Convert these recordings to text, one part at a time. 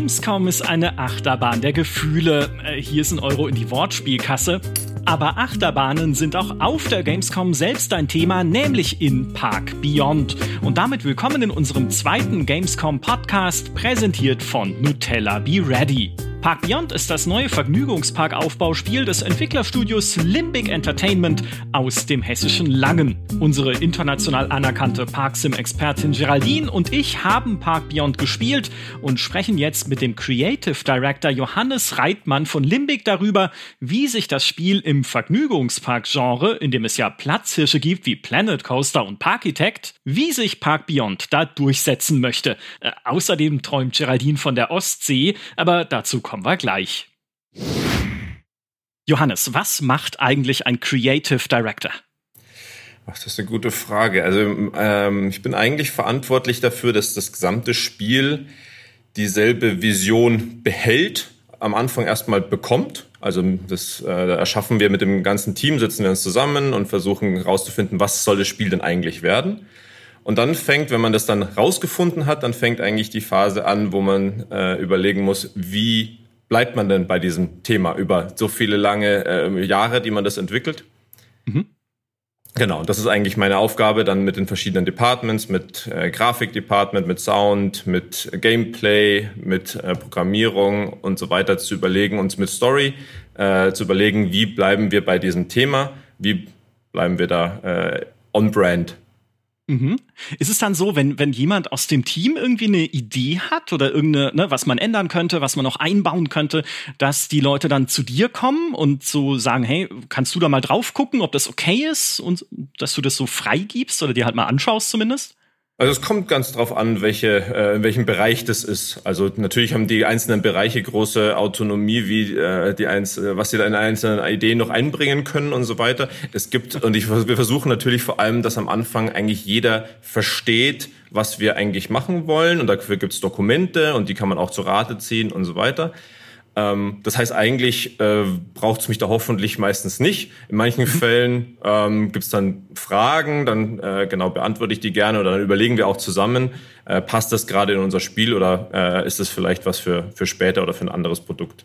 Gamescom ist eine Achterbahn der Gefühle. Äh, hier ist ein Euro in die Wortspielkasse. Aber Achterbahnen sind auch auf der Gamescom selbst ein Thema, nämlich in Park Beyond. Und damit willkommen in unserem zweiten Gamescom Podcast, präsentiert von Nutella Be Ready. Park Beyond ist das neue Vergnügungsparkaufbauspiel des Entwicklerstudios Limbic Entertainment aus dem hessischen Langen. Unsere international anerkannte Parksim-Expertin Geraldine und ich haben Park Beyond gespielt und sprechen jetzt mit dem Creative Director Johannes Reitmann von Limbic darüber, wie sich das Spiel im Vergnügungspark-Genre, in dem es ja Platzhirsche gibt wie Planet Coaster und Parkitect, wie sich Park Beyond da durchsetzen möchte. Äh, außerdem träumt Geraldine von der Ostsee, aber dazu kommen wir gleich. Johannes, was macht eigentlich ein Creative Director? Ach, das ist eine gute Frage. Also ähm, ich bin eigentlich verantwortlich dafür, dass das gesamte Spiel dieselbe Vision behält, am Anfang erstmal bekommt. Also das äh, erschaffen wir mit dem ganzen Team, sitzen wir uns zusammen und versuchen herauszufinden, was soll das Spiel denn eigentlich werden. Und dann fängt, wenn man das dann rausgefunden hat, dann fängt eigentlich die Phase an, wo man äh, überlegen muss, wie bleibt man denn bei diesem Thema über so viele lange äh, Jahre, die man das entwickelt? Mhm. Genau, das ist eigentlich meine Aufgabe, dann mit den verschiedenen Departments, mit äh, Grafikdepartment, mit Sound, mit Gameplay, mit äh, Programmierung und so weiter zu überlegen, uns mit Story äh, zu überlegen, wie bleiben wir bei diesem Thema, wie bleiben wir da äh, on-brand Mhm. Ist es dann so, wenn, wenn jemand aus dem Team irgendwie eine Idee hat oder irgendeine, ne, was man ändern könnte, was man noch einbauen könnte, dass die Leute dann zu dir kommen und so sagen, hey, kannst du da mal drauf gucken, ob das okay ist und dass du das so freigibst oder dir halt mal anschaust zumindest? Also es kommt ganz drauf an, welche, äh, in welchem Bereich das ist. Also natürlich haben die einzelnen Bereiche große Autonomie, wie äh, die eins, äh, was sie da in einzelnen Ideen noch einbringen können und so weiter. Es gibt und ich, wir versuchen natürlich vor allem, dass am Anfang eigentlich jeder versteht, was wir eigentlich machen wollen und dafür gibt es Dokumente und die kann man auch zu Rate ziehen und so weiter. Ähm, das heißt, eigentlich äh, braucht es mich da hoffentlich meistens nicht. In manchen mhm. Fällen ähm, gibt es dann Fragen, dann äh, genau beantworte ich die gerne oder dann überlegen wir auch zusammen, äh, passt das gerade in unser Spiel oder äh, ist das vielleicht was für, für später oder für ein anderes Produkt.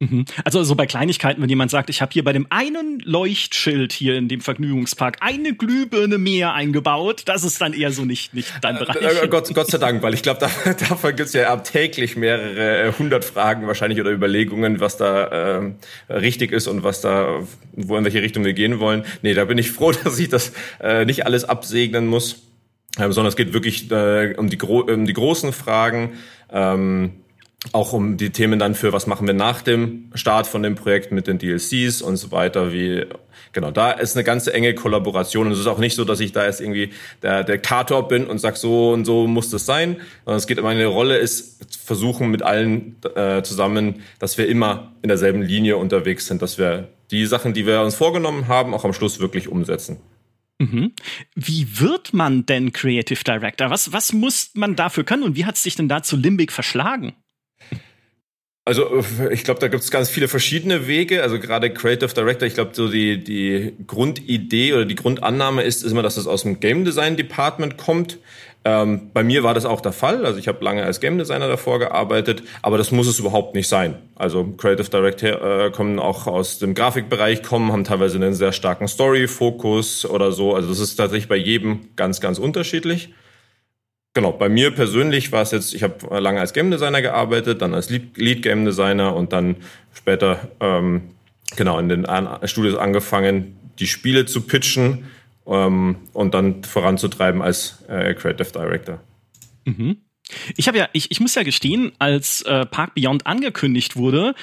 Mhm. Also so bei Kleinigkeiten, wenn jemand sagt, ich habe hier bei dem einen Leuchtschild hier in dem Vergnügungspark eine Glühbirne mehr eingebaut, das ist dann eher so nicht, nicht dein äh, Bereich. Äh, Gott, Gott sei Dank, weil ich glaube, da, davon gibt es ja täglich mehrere äh, hundert Fragen wahrscheinlich oder Überlegungen, was da äh, richtig ist und was da, wo in welche Richtung wir gehen wollen. Nee, da bin ich froh, dass ich das äh, nicht alles absegnen muss, ähm, sondern es geht wirklich äh, um, die um die großen Fragen. Ähm, auch um die Themen dann für, was machen wir nach dem Start von dem Projekt mit den DLCs und so weiter, wie, genau, da ist eine ganze enge Kollaboration und es ist auch nicht so, dass ich da jetzt irgendwie der Diktator bin und sag so und so muss das sein, sondern es geht, meine Rolle ist, versuchen mit allen äh, zusammen, dass wir immer in derselben Linie unterwegs sind, dass wir die Sachen, die wir uns vorgenommen haben, auch am Schluss wirklich umsetzen. Mhm. Wie wird man denn Creative Director? Was, was muss man dafür können und wie hat es dich denn da zu Limbic verschlagen? Also ich glaube, da gibt es ganz viele verschiedene Wege. Also gerade Creative Director, ich glaube, so die, die Grundidee oder die Grundannahme ist, ist immer, dass es aus dem Game Design Department kommt. Ähm, bei mir war das auch der Fall. Also ich habe lange als Game Designer davor gearbeitet, aber das muss es überhaupt nicht sein. Also Creative Director äh, kommen auch aus dem Grafikbereich, kommen, haben teilweise einen sehr starken Story-Fokus oder so. Also das ist tatsächlich bei jedem ganz, ganz unterschiedlich. Genau, bei mir persönlich war es jetzt, ich habe lange als Game Designer gearbeitet, dann als Lead, Game Designer und dann später ähm, genau in den Studios angefangen, die Spiele zu pitchen ähm, und dann voranzutreiben als äh, Creative Director. Mhm. Ich habe ja, ich, ich muss ja gestehen, als äh, Park Beyond angekündigt wurde,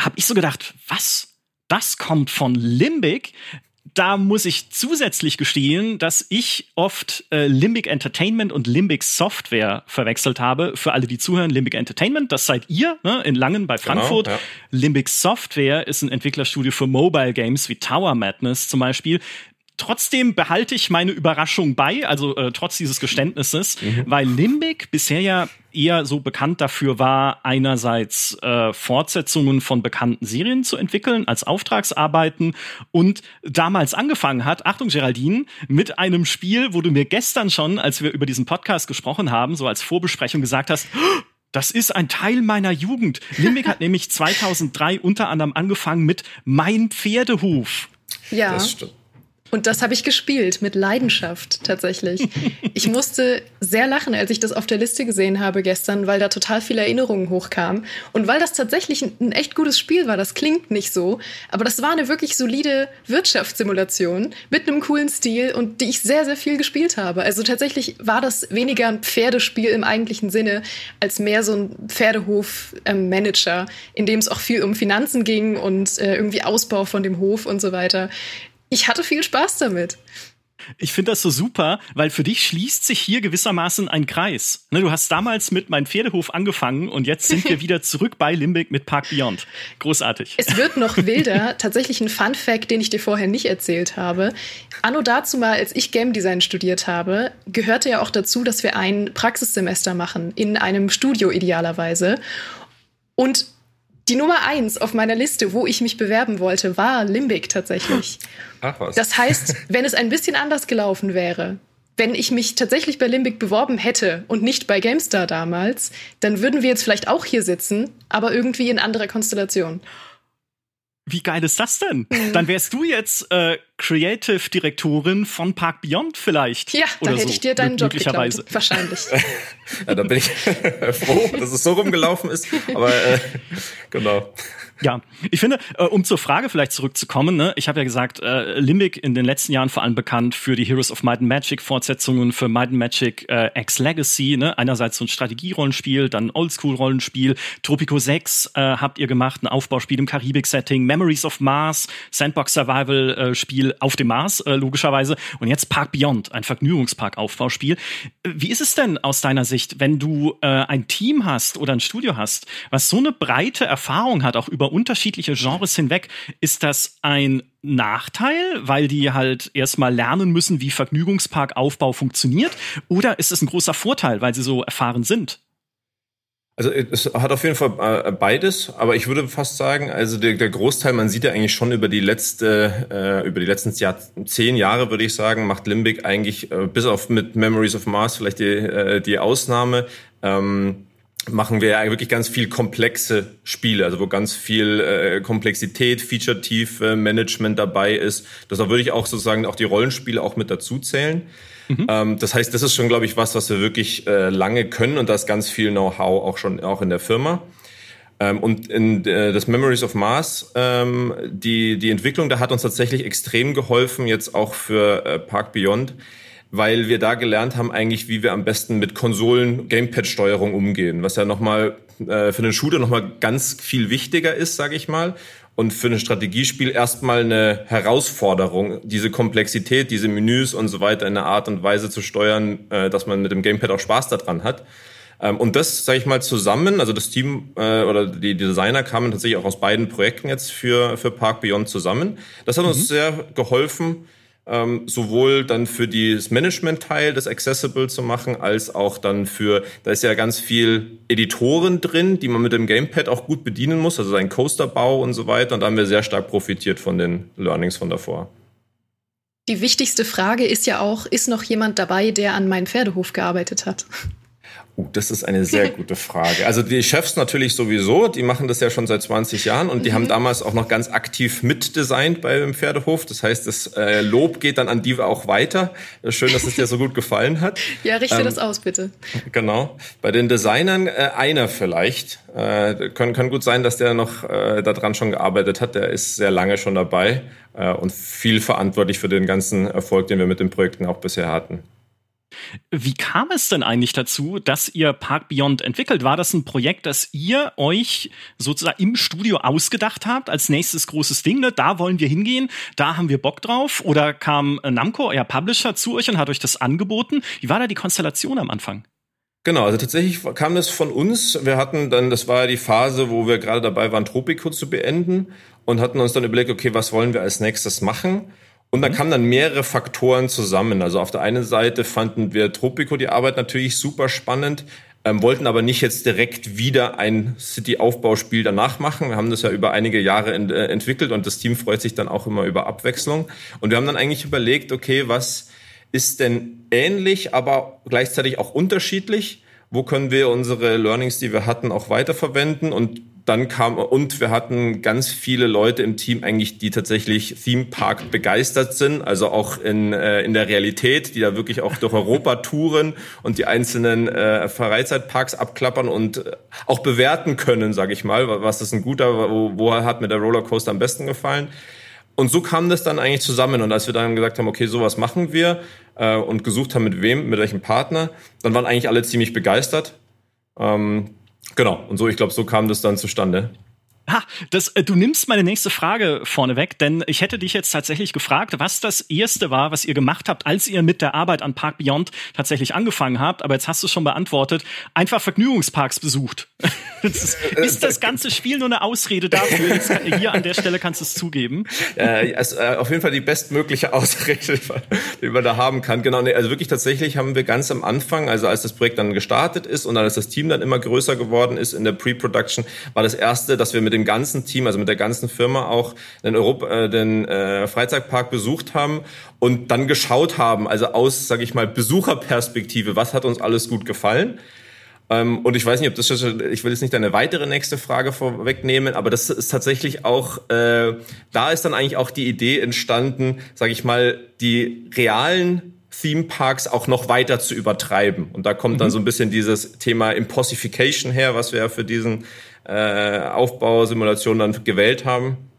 habe ich so gedacht, was? Das kommt von Limbic da muss ich zusätzlich gestehen, dass ich oft äh, Limbic Entertainment und Limbic Software verwechselt habe. Für alle, die zuhören, Limbic Entertainment, das seid ihr ne, in Langen bei genau, Frankfurt. Genau, ja. Limbic Software ist ein Entwicklerstudio für Mobile Games wie Tower Madness zum Beispiel. Trotzdem behalte ich meine Überraschung bei, also äh, trotz dieses Geständnisses, mhm. weil Limbic bisher ja eher so bekannt dafür war, einerseits äh, Fortsetzungen von bekannten Serien zu entwickeln als Auftragsarbeiten und damals angefangen hat, Achtung Geraldine, mit einem Spiel, wo du mir gestern schon, als wir über diesen Podcast gesprochen haben, so als Vorbesprechung gesagt hast, Das ist ein Teil meiner Jugend. Limbic hat nämlich 2003 unter anderem angefangen mit Mein Pferdehof. Ja. Das stimmt. Und das habe ich gespielt mit Leidenschaft tatsächlich. Ich musste sehr lachen, als ich das auf der Liste gesehen habe gestern, weil da total viele Erinnerungen hochkamen und weil das tatsächlich ein, ein echt gutes Spiel war. Das klingt nicht so, aber das war eine wirklich solide Wirtschaftssimulation mit einem coolen Stil und die ich sehr sehr viel gespielt habe. Also tatsächlich war das weniger ein Pferdespiel im eigentlichen Sinne als mehr so ein Pferdehof-Manager, in dem es auch viel um Finanzen ging und äh, irgendwie Ausbau von dem Hof und so weiter ich hatte viel Spaß damit. Ich finde das so super, weil für dich schließt sich hier gewissermaßen ein Kreis. Ne, du hast damals mit meinem Pferdehof angefangen und jetzt sind wir wieder zurück bei Limbic mit Park Beyond. Großartig. Es wird noch wilder. Tatsächlich ein Fun Fact, den ich dir vorher nicht erzählt habe. Anno dazu mal, als ich Game Design studiert habe, gehörte ja auch dazu, dass wir ein Praxissemester machen in einem Studio idealerweise. Und die Nummer eins auf meiner Liste, wo ich mich bewerben wollte, war Limbic tatsächlich. Ach was. Das heißt, wenn es ein bisschen anders gelaufen wäre, wenn ich mich tatsächlich bei Limbic beworben hätte und nicht bei GameStar damals, dann würden wir jetzt vielleicht auch hier sitzen, aber irgendwie in anderer Konstellation. Wie geil ist das denn? Mhm. Dann wärst du jetzt äh, Creative Direktorin von Park Beyond vielleicht. Ja, dann hätte so, ich dir deinen Job geklaut. Wahrscheinlich. ja, da bin ich froh, dass es so rumgelaufen ist. Aber äh, genau. Ja, ich finde, äh, um zur Frage vielleicht zurückzukommen, ne, ich habe ja gesagt, äh, Limbic in den letzten Jahren vor allem bekannt für die Heroes of Might and Magic Fortsetzungen, für Might and Magic äh, X Legacy, ne, einerseits so ein Strategierollenspiel, dann Oldschool-Rollenspiel, Tropico 6 äh, habt ihr gemacht, ein Aufbauspiel im Karibik-Setting, Memories of Mars, Sandbox-Survival-Spiel äh, auf dem Mars, äh, logischerweise, und jetzt Park Beyond, ein Vergnügungspark-Aufbauspiel. Wie ist es denn aus deiner Sicht, wenn du äh, ein Team hast oder ein Studio hast, was so eine breite Erfahrung hat, auch über unterschiedliche Genres hinweg, ist das ein Nachteil, weil die halt erstmal lernen müssen, wie Vergnügungsparkaufbau funktioniert? Oder ist es ein großer Vorteil, weil sie so erfahren sind? Also es hat auf jeden Fall äh, beides, aber ich würde fast sagen, also der, der Großteil, man sieht ja eigentlich schon über die letzte, äh, über die letzten Jahr, zehn Jahre, würde ich sagen, macht Limbic eigentlich äh, bis auf mit Memories of Mars vielleicht die, äh, die Ausnahme. Ähm, machen wir ja wirklich ganz viel komplexe Spiele, also wo ganz viel äh, Komplexität, Feature-Tiefe, Management dabei ist. Deshalb würde ich auch sozusagen auch die Rollenspiele auch mit dazu zählen. Mhm. Ähm, das heißt, das ist schon, glaube ich, was, was wir wirklich äh, lange können und da ist ganz viel Know-how auch schon auch in der Firma. Ähm, und in äh, das Memories of Mars, ähm, die, die Entwicklung, da hat uns tatsächlich extrem geholfen, jetzt auch für äh, Park Beyond weil wir da gelernt haben eigentlich, wie wir am besten mit Konsolen Gamepad-Steuerung umgehen, was ja nochmal äh, für den Shooter nochmal ganz viel wichtiger ist, sage ich mal. Und für ein Strategiespiel erstmal eine Herausforderung, diese Komplexität, diese Menüs und so weiter in einer Art und Weise zu steuern, äh, dass man mit dem Gamepad auch Spaß daran hat. Ähm, und das, sage ich mal, zusammen, also das Team äh, oder die, Designer kamen tatsächlich auch aus beiden Projekten jetzt für, für Park Beyond zusammen. Das hat mhm. uns sehr geholfen, ähm, sowohl dann für das Management-Teil, das Accessible zu machen, als auch dann für, da ist ja ganz viel Editoren drin, die man mit dem Gamepad auch gut bedienen muss, also sein Coasterbau und so weiter. Und da haben wir sehr stark profitiert von den Learnings von davor. Die wichtigste Frage ist ja auch, ist noch jemand dabei, der an meinem Pferdehof gearbeitet hat? Uh, das ist eine sehr gute Frage. Also die Chefs natürlich sowieso, die machen das ja schon seit 20 Jahren und die mhm. haben damals auch noch ganz aktiv mitdesignt beim Pferdehof. Das heißt, das äh, Lob geht dann an die auch weiter. Schön, dass es dir so gut gefallen hat. Ja, richte ähm, das aus, bitte. Genau. Bei den Designern äh, einer vielleicht. Äh, kann, kann gut sein, dass der noch äh, daran schon gearbeitet hat. Der ist sehr lange schon dabei äh, und viel verantwortlich für den ganzen Erfolg, den wir mit den Projekten auch bisher hatten. Wie kam es denn eigentlich dazu, dass ihr Park Beyond entwickelt? War das ein Projekt, das ihr euch sozusagen im Studio ausgedacht habt als nächstes großes Ding? Ne? Da wollen wir hingehen, da haben wir Bock drauf? Oder kam Namco, euer Publisher, zu euch und hat euch das angeboten? Wie war da die Konstellation am Anfang? Genau, also tatsächlich kam das von uns. Wir hatten dann, das war ja die Phase, wo wir gerade dabei waren, Tropico zu beenden und hatten uns dann überlegt, okay, was wollen wir als nächstes machen? Und da mhm. kamen dann mehrere Faktoren zusammen. Also auf der einen Seite fanden wir Tropico die Arbeit natürlich super spannend, ähm, wollten aber nicht jetzt direkt wieder ein City-Aufbauspiel danach machen. Wir haben das ja über einige Jahre ent äh, entwickelt und das Team freut sich dann auch immer über Abwechslung. Und wir haben dann eigentlich überlegt, okay, was ist denn ähnlich, aber gleichzeitig auch unterschiedlich? wo können wir unsere Learnings, die wir hatten, auch weiterverwenden und dann kam und wir hatten ganz viele Leute im Team eigentlich, die tatsächlich Theme Park begeistert sind, also auch in, äh, in der Realität, die da wirklich auch durch Europa touren und die einzelnen äh, Freizeitparks abklappern und äh, auch bewerten können, sage ich mal, was ist ein guter, wo, wo hat mir der Rollercoaster am besten gefallen. Und so kam das dann eigentlich zusammen. Und als wir dann gesagt haben, okay, sowas machen wir äh, und gesucht haben, mit wem, mit welchem Partner, dann waren eigentlich alle ziemlich begeistert. Ähm, Genau, und so, ich glaube, so kam das dann zustande. Ha, das, äh, du nimmst meine nächste Frage vorneweg, denn ich hätte dich jetzt tatsächlich gefragt, was das erste war, was ihr gemacht habt, als ihr mit der Arbeit an Park Beyond tatsächlich angefangen habt. Aber jetzt hast du es schon beantwortet. Einfach Vergnügungsparks besucht. ist, ist, das ganze Spiel nur eine Ausrede dafür? Jetzt, hier an der Stelle kannst du es zugeben. Äh, also, äh, auf jeden Fall die bestmögliche Ausrede, die man da haben kann. Genau, nee, also wirklich tatsächlich haben wir ganz am Anfang, also als das Projekt dann gestartet ist und als das Team dann immer größer geworden ist in der Pre-Production, war das erste, dass wir mit dem ganzen Team, also mit der ganzen Firma auch den, Europa, äh, den äh, Freizeitpark besucht haben und dann geschaut haben, also aus, sage ich mal, Besucherperspektive, was hat uns alles gut gefallen. Ähm, und ich weiß nicht, ob das ich will jetzt nicht eine weitere nächste Frage vorwegnehmen, aber das ist tatsächlich auch, äh, da ist dann eigentlich auch die Idee entstanden, sage ich mal, die realen Theme Parks auch noch weiter zu übertreiben. Und da kommt dann mhm. so ein bisschen dieses Thema Impossification her, was wir ja für diesen äh, Aufbausimulation dann gewählt haben.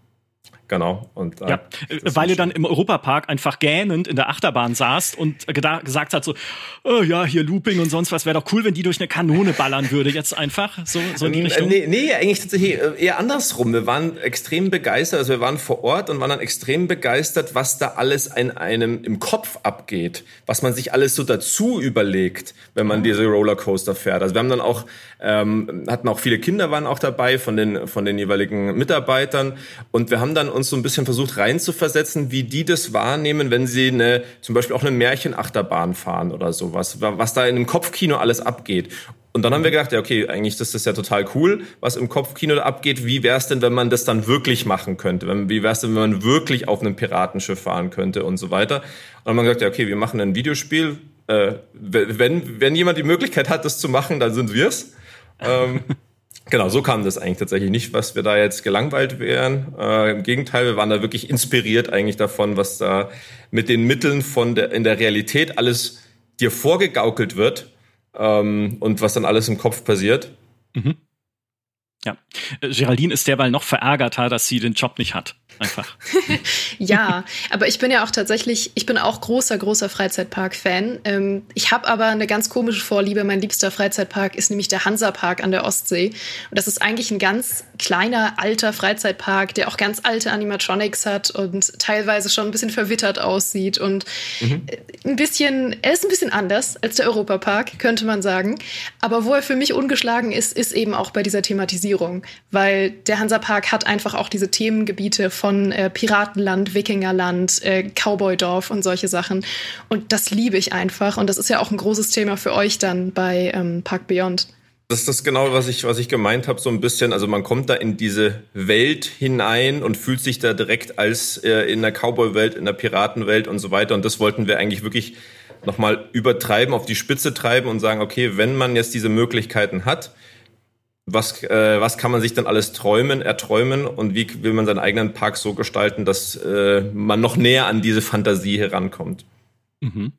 Genau. Und, äh, ja, weil ihr dann im Europapark einfach gähnend in der Achterbahn saßt und gesagt hat so, oh, ja, hier Looping und sonst was, wäre doch cool, wenn die durch eine Kanone ballern würde. Jetzt einfach so, so in die ähm, Richtung. Nee, nee, eigentlich tatsächlich äh, eher andersrum. Wir waren extrem begeistert, also wir waren vor Ort und waren dann extrem begeistert, was da alles in einem im Kopf abgeht, was man sich alles so dazu überlegt, wenn man diese Rollercoaster fährt. Also wir haben dann auch, ähm, hatten auch viele Kinder waren auch dabei von den, von den jeweiligen Mitarbeitern und wir haben dann uns so ein bisschen versucht reinzuversetzen, wie die das wahrnehmen, wenn sie eine, zum Beispiel auch eine Märchenachterbahn fahren oder sowas, was da in einem Kopfkino alles abgeht. Und dann haben wir gedacht, ja, okay, eigentlich das ist ja total cool, was im Kopfkino da abgeht. Wie wäre es denn, wenn man das dann wirklich machen könnte? Wie wäre es denn, wenn man wirklich auf einem Piratenschiff fahren könnte und so weiter? Und dann haben wir gesagt, ja, okay, wir machen ein Videospiel. Äh, wenn, wenn jemand die Möglichkeit hat, das zu machen, dann sind wir's. Ähm, Genau, so kam das eigentlich tatsächlich nicht, was wir da jetzt gelangweilt wären. Äh, Im Gegenteil, wir waren da wirklich inspiriert eigentlich davon, was da mit den Mitteln von der, in der Realität alles dir vorgegaukelt wird ähm, und was dann alles im Kopf passiert. Mhm. Ja, äh, Geraldine ist derweil noch verärgerter, dass sie den Job nicht hat. Einfach. ja, aber ich bin ja auch tatsächlich, ich bin auch großer, großer Freizeitpark-Fan. Ähm, ich habe aber eine ganz komische Vorliebe. Mein liebster Freizeitpark ist nämlich der Hansapark an der Ostsee. Und das ist eigentlich ein ganz kleiner, alter Freizeitpark, der auch ganz alte Animatronics hat und teilweise schon ein bisschen verwittert aussieht. Und mhm. ein bisschen, er ist ein bisschen anders als der Europapark, könnte man sagen. Aber wo er für mich ungeschlagen ist, ist eben auch bei dieser Thematisierung. Weil der Hansapark hat einfach auch diese Themengebiete von äh, Piratenland, Wikingerland, äh, Cowboydorf und solche Sachen. Und das liebe ich einfach. Und das ist ja auch ein großes Thema für euch dann bei ähm, Park Beyond. Das ist das genau, was ich, was ich gemeint habe, so ein bisschen. Also man kommt da in diese Welt hinein und fühlt sich da direkt als äh, in der Cowboy-Welt, in der Piratenwelt und so weiter. Und das wollten wir eigentlich wirklich nochmal übertreiben, auf die Spitze treiben und sagen, okay, wenn man jetzt diese Möglichkeiten hat, was, äh, was kann man sich dann alles träumen, erträumen und wie will man seinen eigenen Park so gestalten, dass äh, man noch näher an diese Fantasie herankommt. Mhm.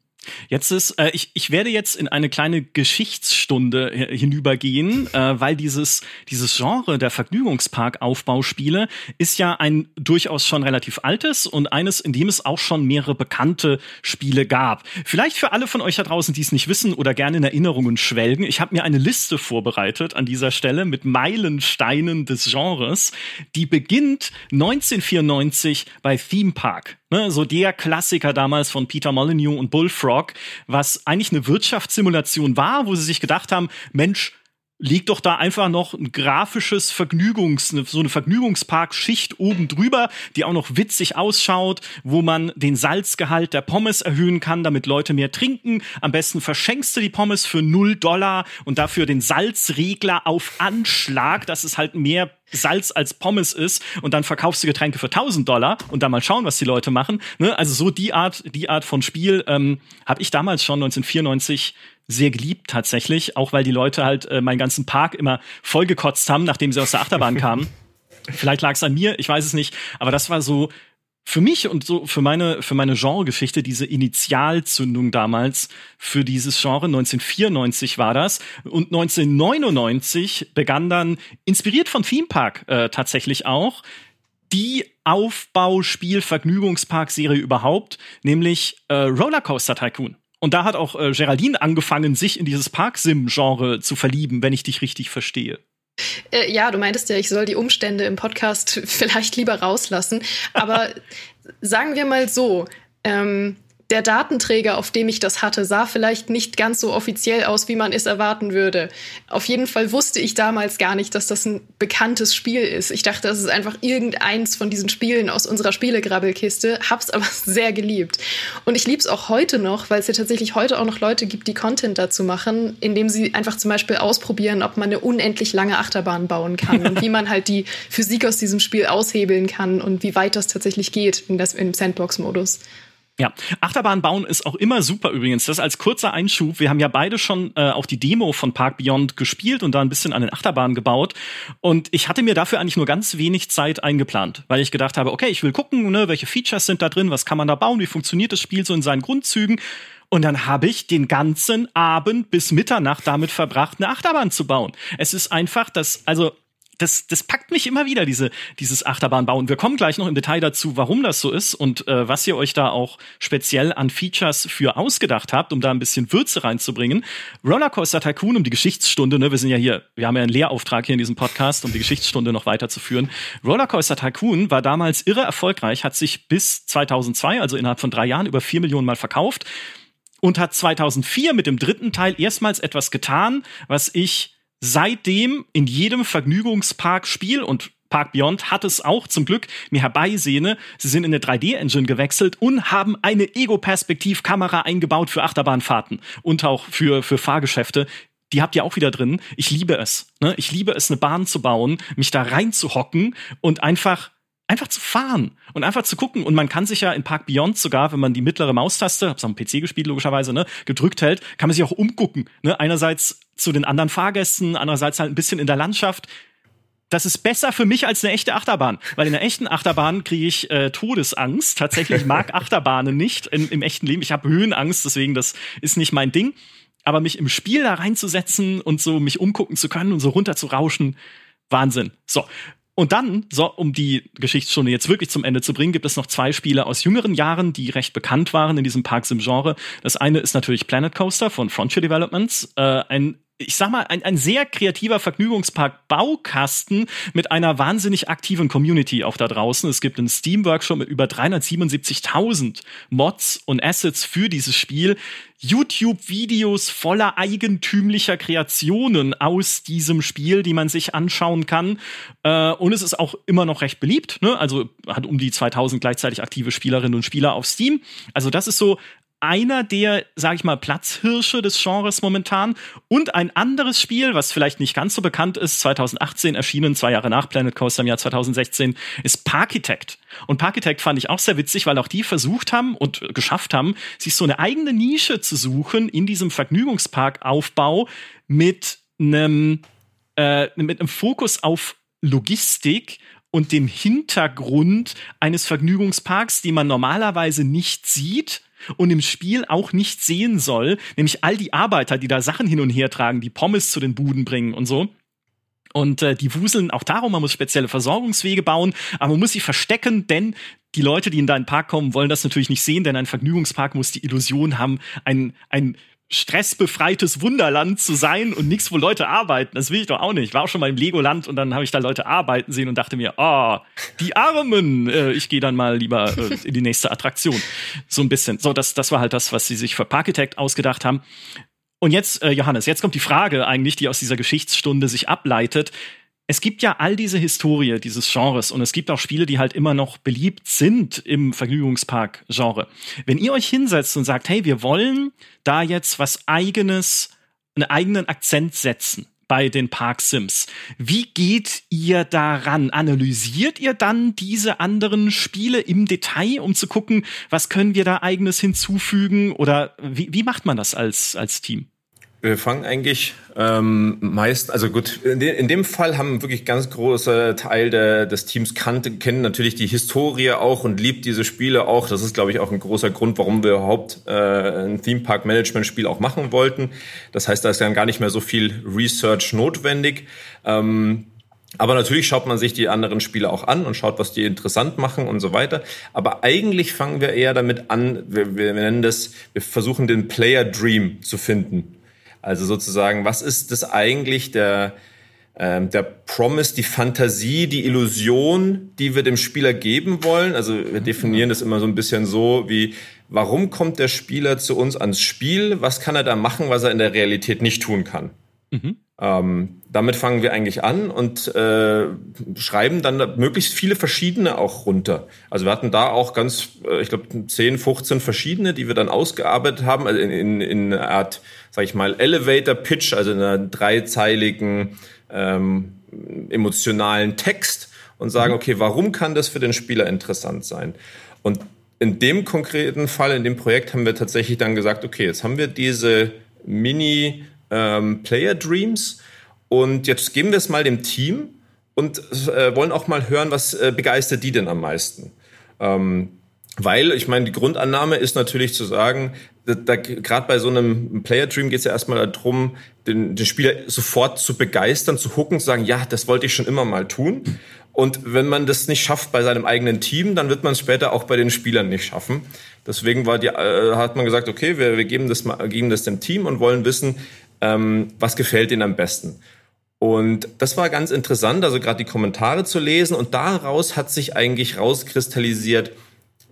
Jetzt ist, äh, ich, ich werde jetzt in eine kleine Geschichtsstunde hinübergehen, äh, weil dieses, dieses Genre der Vergnügungspark-Aufbauspiele ist ja ein durchaus schon relativ altes und eines, in dem es auch schon mehrere bekannte Spiele gab. Vielleicht für alle von euch da draußen, die es nicht wissen oder gerne in Erinnerungen schwelgen, ich habe mir eine Liste vorbereitet an dieser Stelle mit Meilensteinen des Genres, die beginnt 1994 bei Theme Park. Ne, so der Klassiker damals von Peter Molyneux und Bullfrog, was eigentlich eine Wirtschaftssimulation war, wo sie sich gedacht haben, Mensch, liegt doch da einfach noch ein grafisches Vergnügungs, so eine Vergnügungsparkschicht oben drüber, die auch noch witzig ausschaut, wo man den Salzgehalt der Pommes erhöhen kann, damit Leute mehr trinken. Am besten verschenkst du die Pommes für null Dollar und dafür den Salzregler auf Anschlag, dass es halt mehr Salz als Pommes ist und dann verkaufst du Getränke für 1000 Dollar und dann mal schauen, was die Leute machen. Ne? Also so die Art, die Art von Spiel ähm, habe ich damals schon 1994 sehr geliebt tatsächlich, auch weil die Leute halt äh, meinen ganzen Park immer vollgekotzt haben, nachdem sie aus der Achterbahn kamen. Vielleicht lag es an mir, ich weiß es nicht, aber das war so für mich und so für meine für meine Genregeschichte diese Initialzündung damals für dieses Genre 1994 war das und 1999 begann dann inspiriert von Theme Park äh, tatsächlich auch die Aufbauspiel-Vergnügungspark-Serie überhaupt, nämlich äh, Rollercoaster Tycoon. Und da hat auch äh, Geraldine angefangen, sich in dieses Park-Sim-Genre zu verlieben, wenn ich dich richtig verstehe. Äh, ja, du meintest ja, ich soll die Umstände im Podcast vielleicht lieber rauslassen. Aber sagen wir mal so, ähm, der Datenträger, auf dem ich das hatte, sah vielleicht nicht ganz so offiziell aus, wie man es erwarten würde. Auf jeden Fall wusste ich damals gar nicht, dass das ein bekanntes Spiel ist. Ich dachte, das ist einfach irgendeins von diesen Spielen aus unserer Spielegrabbelkiste, hab's aber sehr geliebt. Und ich lieb's auch heute noch, weil es ja tatsächlich heute auch noch Leute gibt, die Content dazu machen, indem sie einfach zum Beispiel ausprobieren, ob man eine unendlich lange Achterbahn bauen kann und wie man halt die Physik aus diesem Spiel aushebeln kann und wie weit das tatsächlich geht in das, im Sandbox-Modus. Ja, Achterbahn bauen ist auch immer super übrigens. Das als kurzer Einschub. Wir haben ja beide schon äh, auch die Demo von Park Beyond gespielt und da ein bisschen an den Achterbahnen gebaut. Und ich hatte mir dafür eigentlich nur ganz wenig Zeit eingeplant, weil ich gedacht habe, okay, ich will gucken, ne, welche Features sind da drin, was kann man da bauen, wie funktioniert das Spiel so in seinen Grundzügen. Und dann habe ich den ganzen Abend bis Mitternacht damit verbracht, eine Achterbahn zu bauen. Es ist einfach das, also das, das packt mich immer wieder, diese, dieses Achterbahnbauen. Wir kommen gleich noch im Detail dazu, warum das so ist und äh, was ihr euch da auch speziell an Features für ausgedacht habt, um da ein bisschen Würze reinzubringen. Rollercoaster Tycoon, um die Geschichtsstunde, ne, wir sind ja hier, wir haben ja einen Lehrauftrag hier in diesem Podcast, um die Geschichtsstunde noch weiterzuführen. Rollercoaster Tycoon war damals irre erfolgreich, hat sich bis 2002, also innerhalb von drei Jahren, über vier Millionen Mal verkauft und hat 2004 mit dem dritten Teil erstmals etwas getan, was ich seitdem in jedem Vergnügungspark-Spiel und Park Beyond hat es auch zum Glück mir herbeisehne. Sie sind in eine 3D-Engine gewechselt und haben eine Ego-Perspektiv-Kamera eingebaut für Achterbahnfahrten und auch für, für Fahrgeschäfte. Die habt ihr auch wieder drin. Ich liebe es. Ne? Ich liebe es, eine Bahn zu bauen, mich da reinzuhocken und einfach einfach zu fahren und einfach zu gucken. Und man kann sich ja in Park Beyond sogar, wenn man die mittlere Maustaste, hab's am PC gespielt logischerweise, ne, gedrückt hält, kann man sich auch umgucken. Ne? Einerseits zu den anderen Fahrgästen, andererseits halt ein bisschen in der Landschaft. Das ist besser für mich als eine echte Achterbahn, weil in einer echten Achterbahn kriege ich äh, Todesangst. Tatsächlich mag Achterbahnen nicht in, im echten Leben. Ich habe Höhenangst, deswegen das ist nicht mein Ding. Aber mich im Spiel da reinzusetzen und so mich umgucken zu können und so runter zu rauschen, Wahnsinn. So, und dann, so, um die Geschichtsstunde jetzt wirklich zum Ende zu bringen, gibt es noch zwei Spiele aus jüngeren Jahren, die recht bekannt waren in diesem Park Sim Genre. Das eine ist natürlich Planet Coaster von Frontier Developments, äh, ein ich sag mal, ein, ein sehr kreativer Vergnügungspark-Baukasten mit einer wahnsinnig aktiven Community auch da draußen. Es gibt einen Steam-Workshop mit über 377.000 Mods und Assets für dieses Spiel. YouTube-Videos voller eigentümlicher Kreationen aus diesem Spiel, die man sich anschauen kann. Äh, und es ist auch immer noch recht beliebt. Ne? Also hat um die 2000 gleichzeitig aktive Spielerinnen und Spieler auf Steam. Also das ist so einer der, sag ich mal, Platzhirsche des Genres momentan. Und ein anderes Spiel, was vielleicht nicht ganz so bekannt ist, 2018 erschienen, zwei Jahre nach Planet Coaster im Jahr 2016, ist Parkitect. Und Parkitect fand ich auch sehr witzig, weil auch die versucht haben und geschafft haben, sich so eine eigene Nische zu suchen in diesem Vergnügungsparkaufbau mit einem, äh, mit einem Fokus auf Logistik und dem Hintergrund eines Vergnügungsparks, die man normalerweise nicht sieht und im Spiel auch nicht sehen soll, nämlich all die Arbeiter, die da Sachen hin und her tragen, die Pommes zu den Buden bringen und so. Und äh, die wuseln auch darum, man muss spezielle Versorgungswege bauen, aber man muss sie verstecken, denn die Leute, die in deinen Park kommen, wollen das natürlich nicht sehen, denn ein Vergnügungspark muss die Illusion haben, ein, ein stressbefreites Wunderland zu sein und nichts, wo Leute arbeiten. Das will ich doch auch nicht. Ich war auch schon mal im Legoland und dann habe ich da Leute arbeiten sehen und dachte mir, oh, die Armen. Äh, ich gehe dann mal lieber äh, in die nächste Attraktion. So ein bisschen. So, das, das war halt das, was sie sich für Parkitect ausgedacht haben. Und jetzt, äh, Johannes, jetzt kommt die Frage eigentlich, die aus dieser Geschichtsstunde sich ableitet es gibt ja all diese Historie dieses Genres und es gibt auch Spiele, die halt immer noch beliebt sind im Vergnügungspark-Genre. Wenn ihr euch hinsetzt und sagt, hey, wir wollen da jetzt was eigenes, einen eigenen Akzent setzen. bei den Park Sims. Wie geht ihr daran? Analysiert ihr dann diese anderen Spiele im Detail, um zu gucken, was können wir da eigenes hinzufügen? Oder wie, wie macht man das als, als Team? Wir fangen eigentlich ähm, meist, also gut, in, de, in, dem Fall haben wirklich ganz großer Teil der, des Teams kannte, kennen natürlich die Historie auch und liebt diese Spiele auch. Das ist, glaube ich, auch ein großer Grund, warum wir überhaupt äh, ein Theme Park Management Spiel auch machen wollten. Das heißt, da ist dann gar nicht mehr so viel Research notwendig. Ähm, aber natürlich schaut man sich die anderen Spiele auch an und schaut, was die interessant machen und so weiter. Aber eigentlich fangen wir eher damit an, wir, wir nennen das, wir versuchen den Player Dream zu finden. Also sozusagen, was ist das eigentlich der, ähm, der Promise, die Fantasie, die Illusion, die wir dem Spieler geben wollen? Also wir definieren das immer so ein bisschen so wie, warum kommt der Spieler zu uns ans Spiel? Was kann er da machen, was er in der Realität nicht tun kann? Mhm. Ähm, damit fangen wir eigentlich an und äh, schreiben dann möglichst viele verschiedene auch runter. Also wir hatten da auch ganz, äh, ich glaube, 10, 15 verschiedene, die wir dann ausgearbeitet haben, also in, in, in einer Art, sag ich mal, Elevator Pitch, also in einer dreizeiligen ähm, emotionalen Text und sagen, mhm. okay, warum kann das für den Spieler interessant sein? Und in dem konkreten Fall, in dem Projekt haben wir tatsächlich dann gesagt, okay, jetzt haben wir diese Mini- ähm, Player Dreams. Und jetzt geben wir es mal dem Team und äh, wollen auch mal hören, was äh, begeistert die denn am meisten. Ähm, weil, ich meine, die Grundannahme ist natürlich zu sagen, da, da, gerade bei so einem Player Dream geht es ja erstmal darum, den, den Spieler sofort zu begeistern, zu hucken, zu sagen, ja, das wollte ich schon immer mal tun. Und wenn man das nicht schafft bei seinem eigenen Team, dann wird man es später auch bei den Spielern nicht schaffen. Deswegen war die, äh, hat man gesagt, okay, wir, wir geben, das mal, geben das dem Team und wollen wissen, ähm, was gefällt ihnen am besten. Und das war ganz interessant, also gerade die Kommentare zu lesen und daraus hat sich eigentlich rauskristallisiert,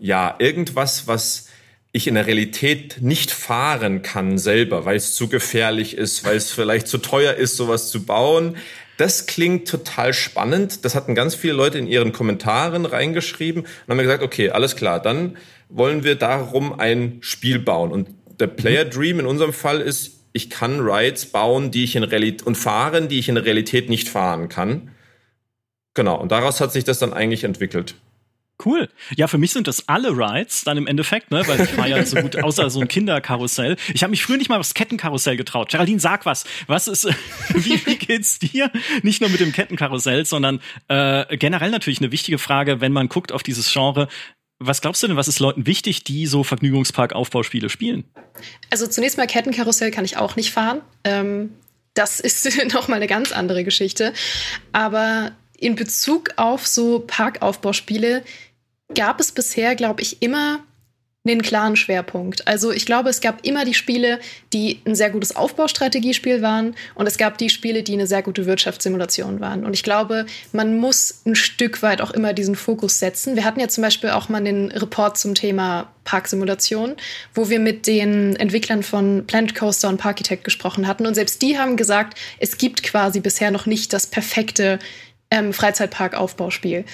ja, irgendwas, was ich in der Realität nicht fahren kann selber, weil es zu gefährlich ist, weil es vielleicht zu teuer ist, sowas zu bauen. Das klingt total spannend. Das hatten ganz viele Leute in ihren Kommentaren reingeschrieben und haben gesagt, okay, alles klar, dann wollen wir darum ein Spiel bauen. Und der Player Dream in unserem Fall ist, ich kann Rides bauen, die ich in Realität und fahren, die ich in der Realität nicht fahren kann. Genau, und daraus hat sich das dann eigentlich entwickelt. Cool. Ja, für mich sind das alle Rides dann im Endeffekt, ne, weil ich fahre ja so gut, außer so ein Kinderkarussell. Ich habe mich früher nicht mal aufs Kettenkarussell getraut. Geraldine, sag was. Was ist, wie, wie geht's dir? Nicht nur mit dem Kettenkarussell, sondern äh, generell natürlich eine wichtige Frage, wenn man guckt auf dieses Genre. Was glaubst du denn, was ist Leuten wichtig, die so Vergnügungspark-Aufbauspiele spielen? Also zunächst mal Kettenkarussell kann ich auch nicht fahren. Ähm, das ist noch mal eine ganz andere Geschichte. Aber in Bezug auf so Parkaufbauspiele gab es bisher, glaube ich, immer einen klaren Schwerpunkt. Also ich glaube, es gab immer die Spiele, die ein sehr gutes Aufbaustrategiespiel waren und es gab die Spiele, die eine sehr gute Wirtschaftssimulation waren. Und ich glaube, man muss ein Stück weit auch immer diesen Fokus setzen. Wir hatten ja zum Beispiel auch mal den Report zum Thema Parksimulation, wo wir mit den Entwicklern von Planet Coaster und Parkitect gesprochen hatten. Und selbst die haben gesagt, es gibt quasi bisher noch nicht das perfekte ähm, Freizeitpark-Aufbauspiel.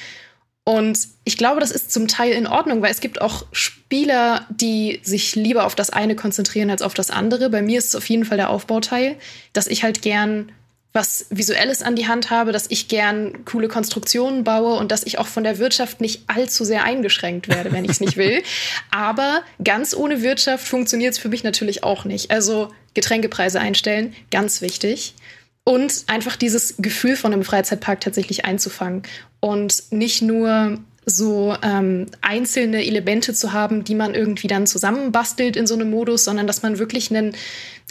Und ich glaube, das ist zum Teil in Ordnung, weil es gibt auch Spieler, die sich lieber auf das eine konzentrieren als auf das andere. Bei mir ist es auf jeden Fall der Aufbauteil, dass ich halt gern was Visuelles an die Hand habe, dass ich gern coole Konstruktionen baue und dass ich auch von der Wirtschaft nicht allzu sehr eingeschränkt werde, wenn ich es nicht will. Aber ganz ohne Wirtschaft funktioniert es für mich natürlich auch nicht. Also Getränkepreise einstellen, ganz wichtig und einfach dieses Gefühl von einem Freizeitpark tatsächlich einzufangen und nicht nur so ähm, einzelne Elemente zu haben, die man irgendwie dann zusammenbastelt in so einem Modus, sondern dass man wirklich einen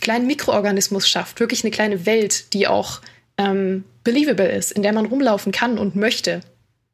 kleinen Mikroorganismus schafft, wirklich eine kleine Welt, die auch ähm, believable ist, in der man rumlaufen kann und möchte.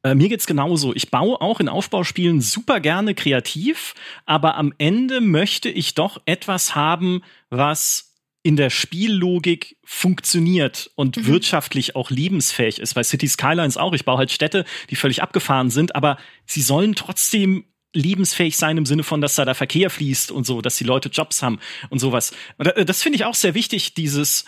Äh, mir geht's genauso. Ich baue auch in Aufbauspielen super gerne kreativ, aber am Ende möchte ich doch etwas haben, was in der Spiellogik funktioniert und mhm. wirtschaftlich auch lebensfähig ist. Bei City Skylines auch. Ich baue halt Städte, die völlig abgefahren sind, aber sie sollen trotzdem lebensfähig sein im Sinne von, dass da der Verkehr fließt und so, dass die Leute Jobs haben und sowas. Und äh, das finde ich auch sehr wichtig, dieses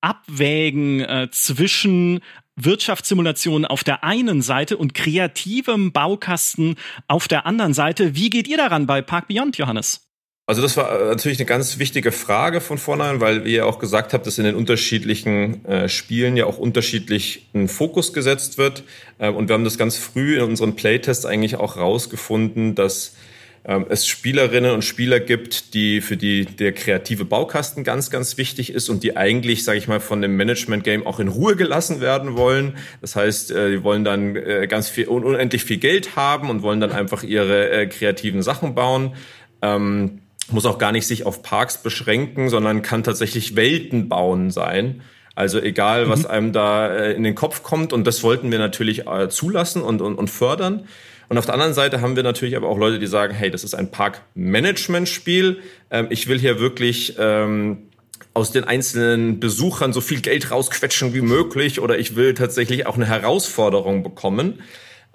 Abwägen äh, zwischen Wirtschaftssimulation auf der einen Seite und kreativem Baukasten auf der anderen Seite. Wie geht ihr daran bei Park Beyond, Johannes? Also das war äh, natürlich eine ganz wichtige Frage von vornherein, weil ihr auch gesagt habt, dass in den unterschiedlichen äh, Spielen ja auch unterschiedlich ein Fokus gesetzt wird. Äh, und wir haben das ganz früh in unseren Playtests eigentlich auch rausgefunden, dass ähm, es Spielerinnen und Spieler gibt, die für die der kreative Baukasten ganz, ganz wichtig ist und die eigentlich, sage ich mal, von dem Management-Game auch in Ruhe gelassen werden wollen. Das heißt, äh, die wollen dann äh, ganz viel, unendlich viel Geld haben und wollen dann einfach ihre äh, kreativen Sachen bauen. Ähm, muss auch gar nicht sich auf Parks beschränken, sondern kann tatsächlich Welten bauen sein. Also egal, was mhm. einem da äh, in den Kopf kommt. Und das wollten wir natürlich äh, zulassen und, und, und fördern. Und auf der anderen Seite haben wir natürlich aber auch Leute, die sagen, hey, das ist ein Parkmanagement-Spiel. Ähm, ich will hier wirklich ähm, aus den einzelnen Besuchern so viel Geld rausquetschen wie möglich oder ich will tatsächlich auch eine Herausforderung bekommen.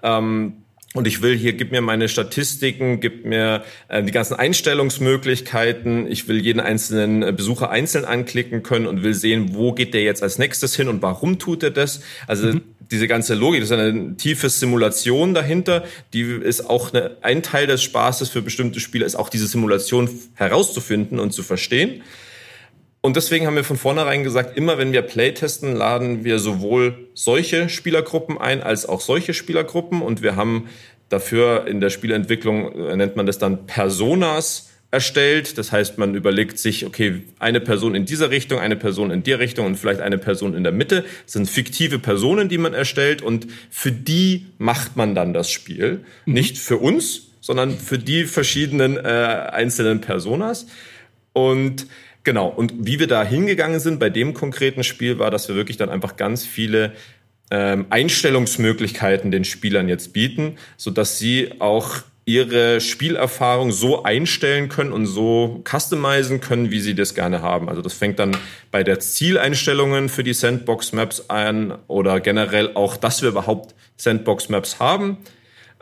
Ähm, und ich will hier, gib mir meine Statistiken, gib mir äh, die ganzen Einstellungsmöglichkeiten. Ich will jeden einzelnen äh, Besucher einzeln anklicken können und will sehen, wo geht der jetzt als nächstes hin und warum tut er das. Also mhm. diese ganze Logik, das ist eine tiefe Simulation dahinter. Die ist auch eine, ein Teil des Spaßes für bestimmte Spieler, ist auch diese Simulation herauszufinden und zu verstehen. Und deswegen haben wir von vornherein gesagt, immer wenn wir Playtesten, laden wir sowohl solche Spielergruppen ein als auch solche Spielergruppen. Und wir haben dafür in der Spielentwicklung, äh, nennt man das dann Personas, erstellt. Das heißt, man überlegt sich, okay, eine Person in dieser Richtung, eine Person in der Richtung und vielleicht eine Person in der Mitte. Das sind fiktive Personen, die man erstellt und für die macht man dann das Spiel. Mhm. Nicht für uns, sondern für die verschiedenen äh, einzelnen Personas. Und Genau. Und wie wir da hingegangen sind bei dem konkreten Spiel, war, dass wir wirklich dann einfach ganz viele ähm, Einstellungsmöglichkeiten den Spielern jetzt bieten, so dass sie auch ihre Spielerfahrung so einstellen können und so customizen können, wie sie das gerne haben. Also das fängt dann bei der Zieleinstellungen für die Sandbox Maps an oder generell auch, dass wir überhaupt Sandbox Maps haben.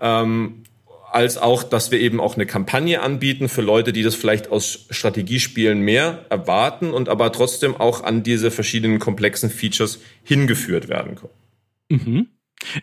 Ähm, als auch, dass wir eben auch eine Kampagne anbieten für Leute, die das vielleicht aus Strategiespielen mehr erwarten und aber trotzdem auch an diese verschiedenen komplexen Features hingeführt werden können. Mhm.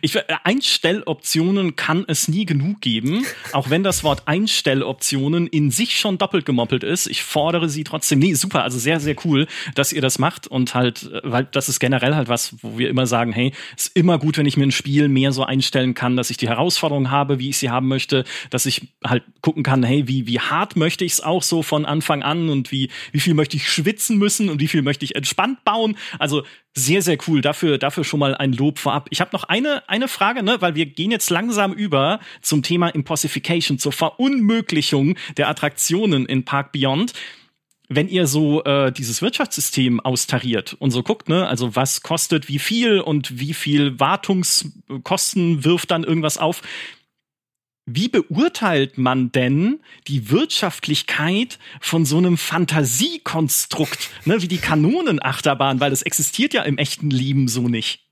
Ich, äh, Einstelloptionen kann es nie genug geben, auch wenn das Wort Einstelloptionen in sich schon doppelt gemoppelt ist. Ich fordere sie trotzdem. Nee, super, also sehr, sehr cool, dass ihr das macht und halt, äh, weil das ist generell halt was, wo wir immer sagen, hey, ist immer gut, wenn ich mir ein Spiel mehr so einstellen kann, dass ich die Herausforderung habe, wie ich sie haben möchte, dass ich halt gucken kann, hey, wie, wie hart möchte ich es auch so von Anfang an und wie, wie viel möchte ich schwitzen müssen und wie viel möchte ich entspannt bauen. Also sehr, sehr cool. Dafür, dafür schon mal ein Lob vorab. Ich habe noch eine, eine Frage, ne, weil wir gehen jetzt langsam über zum Thema Impossification, zur Verunmöglichung der Attraktionen in Park Beyond wenn ihr so äh, dieses Wirtschaftssystem austariert und so guckt, ne, also was kostet wie viel und wie viel Wartungskosten wirft dann irgendwas auf, wie beurteilt man denn die Wirtschaftlichkeit von so einem Fantasiekonstrukt, ne, wie die Kanonenachterbahn, weil das existiert ja im echten Leben so nicht?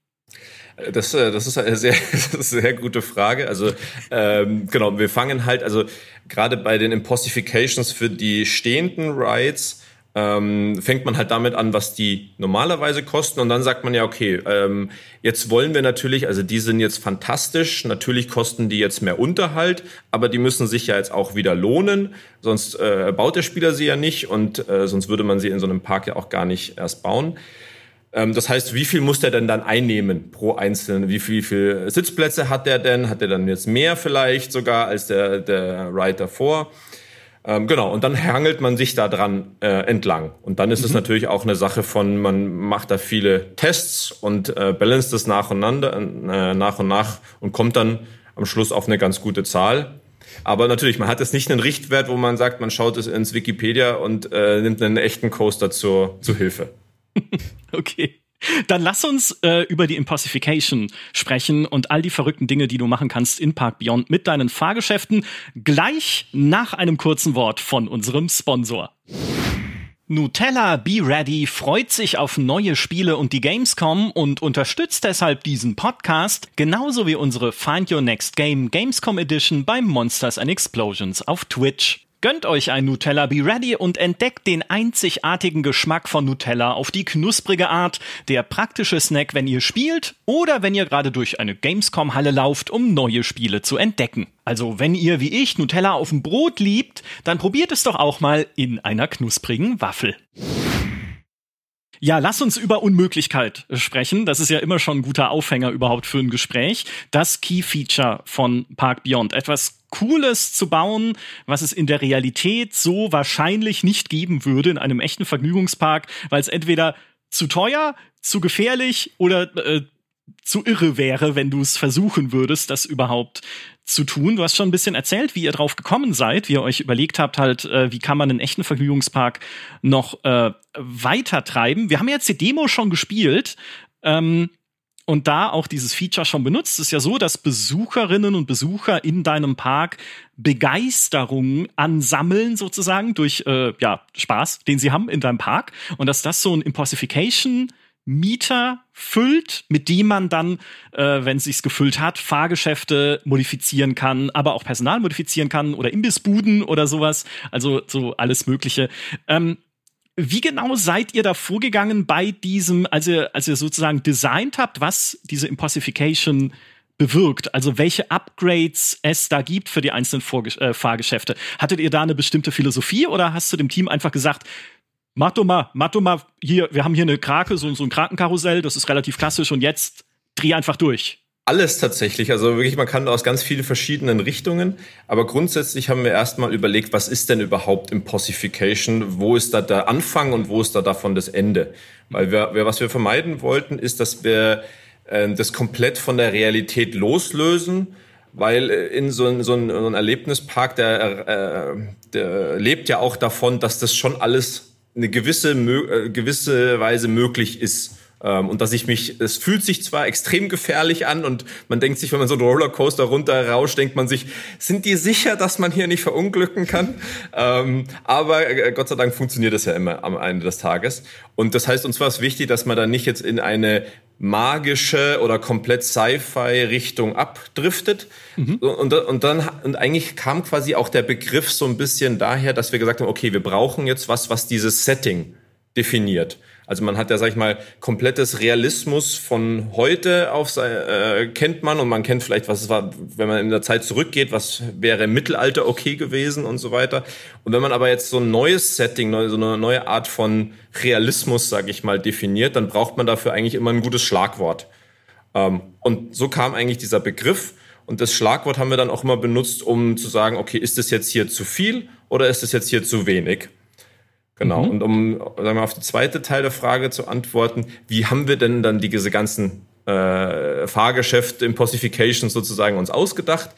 Das, äh, das ist eine sehr, sehr gute Frage. Also ähm, genau, wir fangen halt, also gerade bei den Impossifications für die stehenden Rides ähm, fängt man halt damit an, was die normalerweise kosten und dann sagt man ja, okay, ähm, jetzt wollen wir natürlich, also die sind jetzt fantastisch, natürlich kosten die jetzt mehr Unterhalt, aber die müssen sich ja jetzt auch wieder lohnen, sonst äh, baut der Spieler sie ja nicht und äh, sonst würde man sie in so einem Park ja auch gar nicht erst bauen. Ähm, das heißt, wie viel muss der denn dann einnehmen pro einzelnen? Wie viel, viel Sitzplätze hat der denn? Hat der dann jetzt mehr vielleicht sogar als der, der Ride davor? Ähm, genau, und dann hangelt man sich da dran äh, entlang. Und dann ist mhm. es natürlich auch eine Sache von, man macht da viele Tests und äh, balanced es nacheinander, äh, nach und nach und kommt dann am Schluss auf eine ganz gute Zahl. Aber natürlich, man hat jetzt nicht einen Richtwert, wo man sagt, man schaut es ins Wikipedia und äh, nimmt einen echten Coaster zur, zur Hilfe. okay. Dann lass uns äh, über die Impossification sprechen und all die verrückten Dinge, die du machen kannst in Park Beyond mit deinen Fahrgeschäften, gleich nach einem kurzen Wort von unserem Sponsor. Nutella Be Ready freut sich auf neue Spiele und die Gamescom und unterstützt deshalb diesen Podcast, genauso wie unsere Find Your Next Game Gamescom Edition beim Monsters and Explosions auf Twitch. Gönnt euch ein Nutella Be Ready und entdeckt den einzigartigen Geschmack von Nutella auf die knusprige Art. Der praktische Snack, wenn ihr spielt oder wenn ihr gerade durch eine Gamescom-Halle lauft, um neue Spiele zu entdecken. Also wenn ihr wie ich Nutella auf dem Brot liebt, dann probiert es doch auch mal in einer knusprigen Waffel. Ja, lass uns über Unmöglichkeit sprechen. Das ist ja immer schon ein guter Aufhänger überhaupt für ein Gespräch. Das Key Feature von Park Beyond. Etwas Cooles zu bauen, was es in der Realität so wahrscheinlich nicht geben würde in einem echten Vergnügungspark, weil es entweder zu teuer, zu gefährlich oder äh, zu irre wäre, wenn du es versuchen würdest, das überhaupt zu tun. Du hast schon ein bisschen erzählt, wie ihr drauf gekommen seid, wie ihr euch überlegt habt, halt, äh, wie kann man einen echten Vergnügungspark noch äh, weiter treiben. Wir haben jetzt die Demo schon gespielt. Ähm, und da auch dieses Feature schon benutzt, ist ja so, dass Besucherinnen und Besucher in deinem Park Begeisterung ansammeln sozusagen durch äh, ja Spaß, den sie haben in deinem Park und dass das so ein Impossification Mieter füllt, mit dem man dann, äh, wenn es sich gefüllt hat, Fahrgeschäfte modifizieren kann, aber auch Personal modifizieren kann oder Imbissbuden oder sowas. Also so alles Mögliche. Ähm, wie genau seid ihr da vorgegangen bei diesem, als ihr, als ihr sozusagen designt habt, was diese Impossification bewirkt? Also welche Upgrades es da gibt für die einzelnen Vorge äh, Fahrgeschäfte? Hattet ihr da eine bestimmte Philosophie oder hast du dem Team einfach gesagt, mach doch mal, mach doch mal hier, wir haben hier eine Krake, so, so ein Krakenkarussell, das ist relativ klassisch und jetzt dreh einfach durch. Alles tatsächlich. Also wirklich, man kann aus ganz vielen verschiedenen Richtungen. Aber grundsätzlich haben wir erstmal überlegt, was ist denn überhaupt Impossification? Wo ist da der Anfang und wo ist da davon das Ende? Weil wir, was wir vermeiden wollten, ist, dass wir äh, das komplett von der Realität loslösen. Weil äh, in so, ein, so, ein, so ein Erlebnispark, der, äh, der lebt ja auch davon, dass das schon alles eine gewisse, äh, gewisse Weise möglich ist. Ähm, und dass ich mich, es fühlt sich zwar extrem gefährlich an und man denkt sich, wenn man so einen Rollercoaster runterrauscht, denkt man sich, sind die sicher, dass man hier nicht verunglücken kann? ähm, aber äh, Gott sei Dank funktioniert das ja immer am Ende des Tages. Und das heißt, uns war es wichtig, dass man da nicht jetzt in eine magische oder komplett Sci-Fi-Richtung abdriftet. Mhm. Und, und dann, und eigentlich kam quasi auch der Begriff so ein bisschen daher, dass wir gesagt haben, okay, wir brauchen jetzt was, was dieses Setting definiert. Also man hat ja, sag ich mal, komplettes Realismus von heute auf äh, kennt man und man kennt vielleicht, was es war, wenn man in der Zeit zurückgeht, was wäre im Mittelalter okay gewesen und so weiter. Und wenn man aber jetzt so ein neues Setting, so eine neue Art von Realismus, sag ich mal, definiert, dann braucht man dafür eigentlich immer ein gutes Schlagwort. Ähm, und so kam eigentlich dieser Begriff. Und das Schlagwort haben wir dann auch immer benutzt, um zu sagen, okay, ist es jetzt hier zu viel oder ist es jetzt hier zu wenig? Genau. Mhm. Und um sagen wir, auf die zweite Teil der Frage zu antworten, wie haben wir denn dann diese ganzen äh, Fahrgeschäfte, Impossifications sozusagen uns ausgedacht?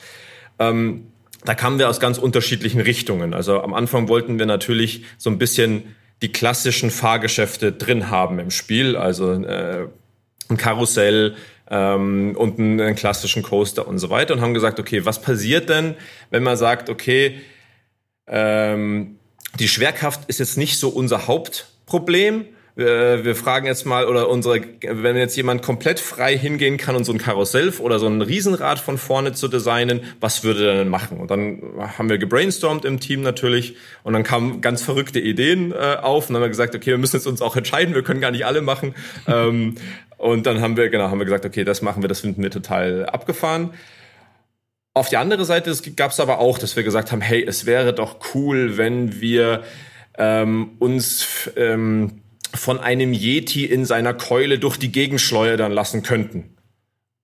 Ähm, da kamen wir aus ganz unterschiedlichen Richtungen. Also am Anfang wollten wir natürlich so ein bisschen die klassischen Fahrgeschäfte drin haben im Spiel, also äh, ein Karussell ähm, und einen, einen klassischen Coaster und so weiter und haben gesagt, okay, was passiert denn, wenn man sagt, okay, ähm, die Schwerkraft ist jetzt nicht so unser Hauptproblem. Wir fragen jetzt mal, oder unsere, wenn jetzt jemand komplett frei hingehen kann und so ein Karussell oder so ein Riesenrad von vorne zu designen, was würde er denn machen? Und dann haben wir gebrainstormt im Team natürlich und dann kamen ganz verrückte Ideen äh, auf und dann haben wir gesagt, okay, wir müssen jetzt uns auch entscheiden, wir können gar nicht alle machen. ähm, und dann haben wir, genau, haben wir gesagt, okay, das machen wir, das finden wir total abgefahren. Auf die andere Seite gab es aber auch, dass wir gesagt haben, hey, es wäre doch cool, wenn wir ähm, uns ähm, von einem Yeti in seiner Keule durch die Gegend schleudern lassen könnten.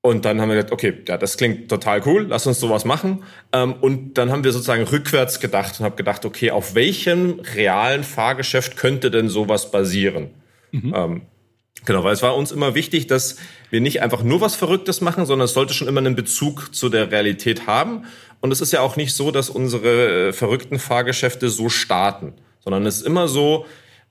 Und dann haben wir gesagt, okay, ja, das klingt total cool, lass uns sowas machen. Ähm, und dann haben wir sozusagen rückwärts gedacht und habe gedacht, okay, auf welchem realen Fahrgeschäft könnte denn sowas basieren? Mhm. Genau, weil es war uns immer wichtig, dass wir nicht einfach nur was Verrücktes machen, sondern es sollte schon immer einen Bezug zu der Realität haben. Und es ist ja auch nicht so, dass unsere äh, verrückten Fahrgeschäfte so starten, sondern es ist immer so,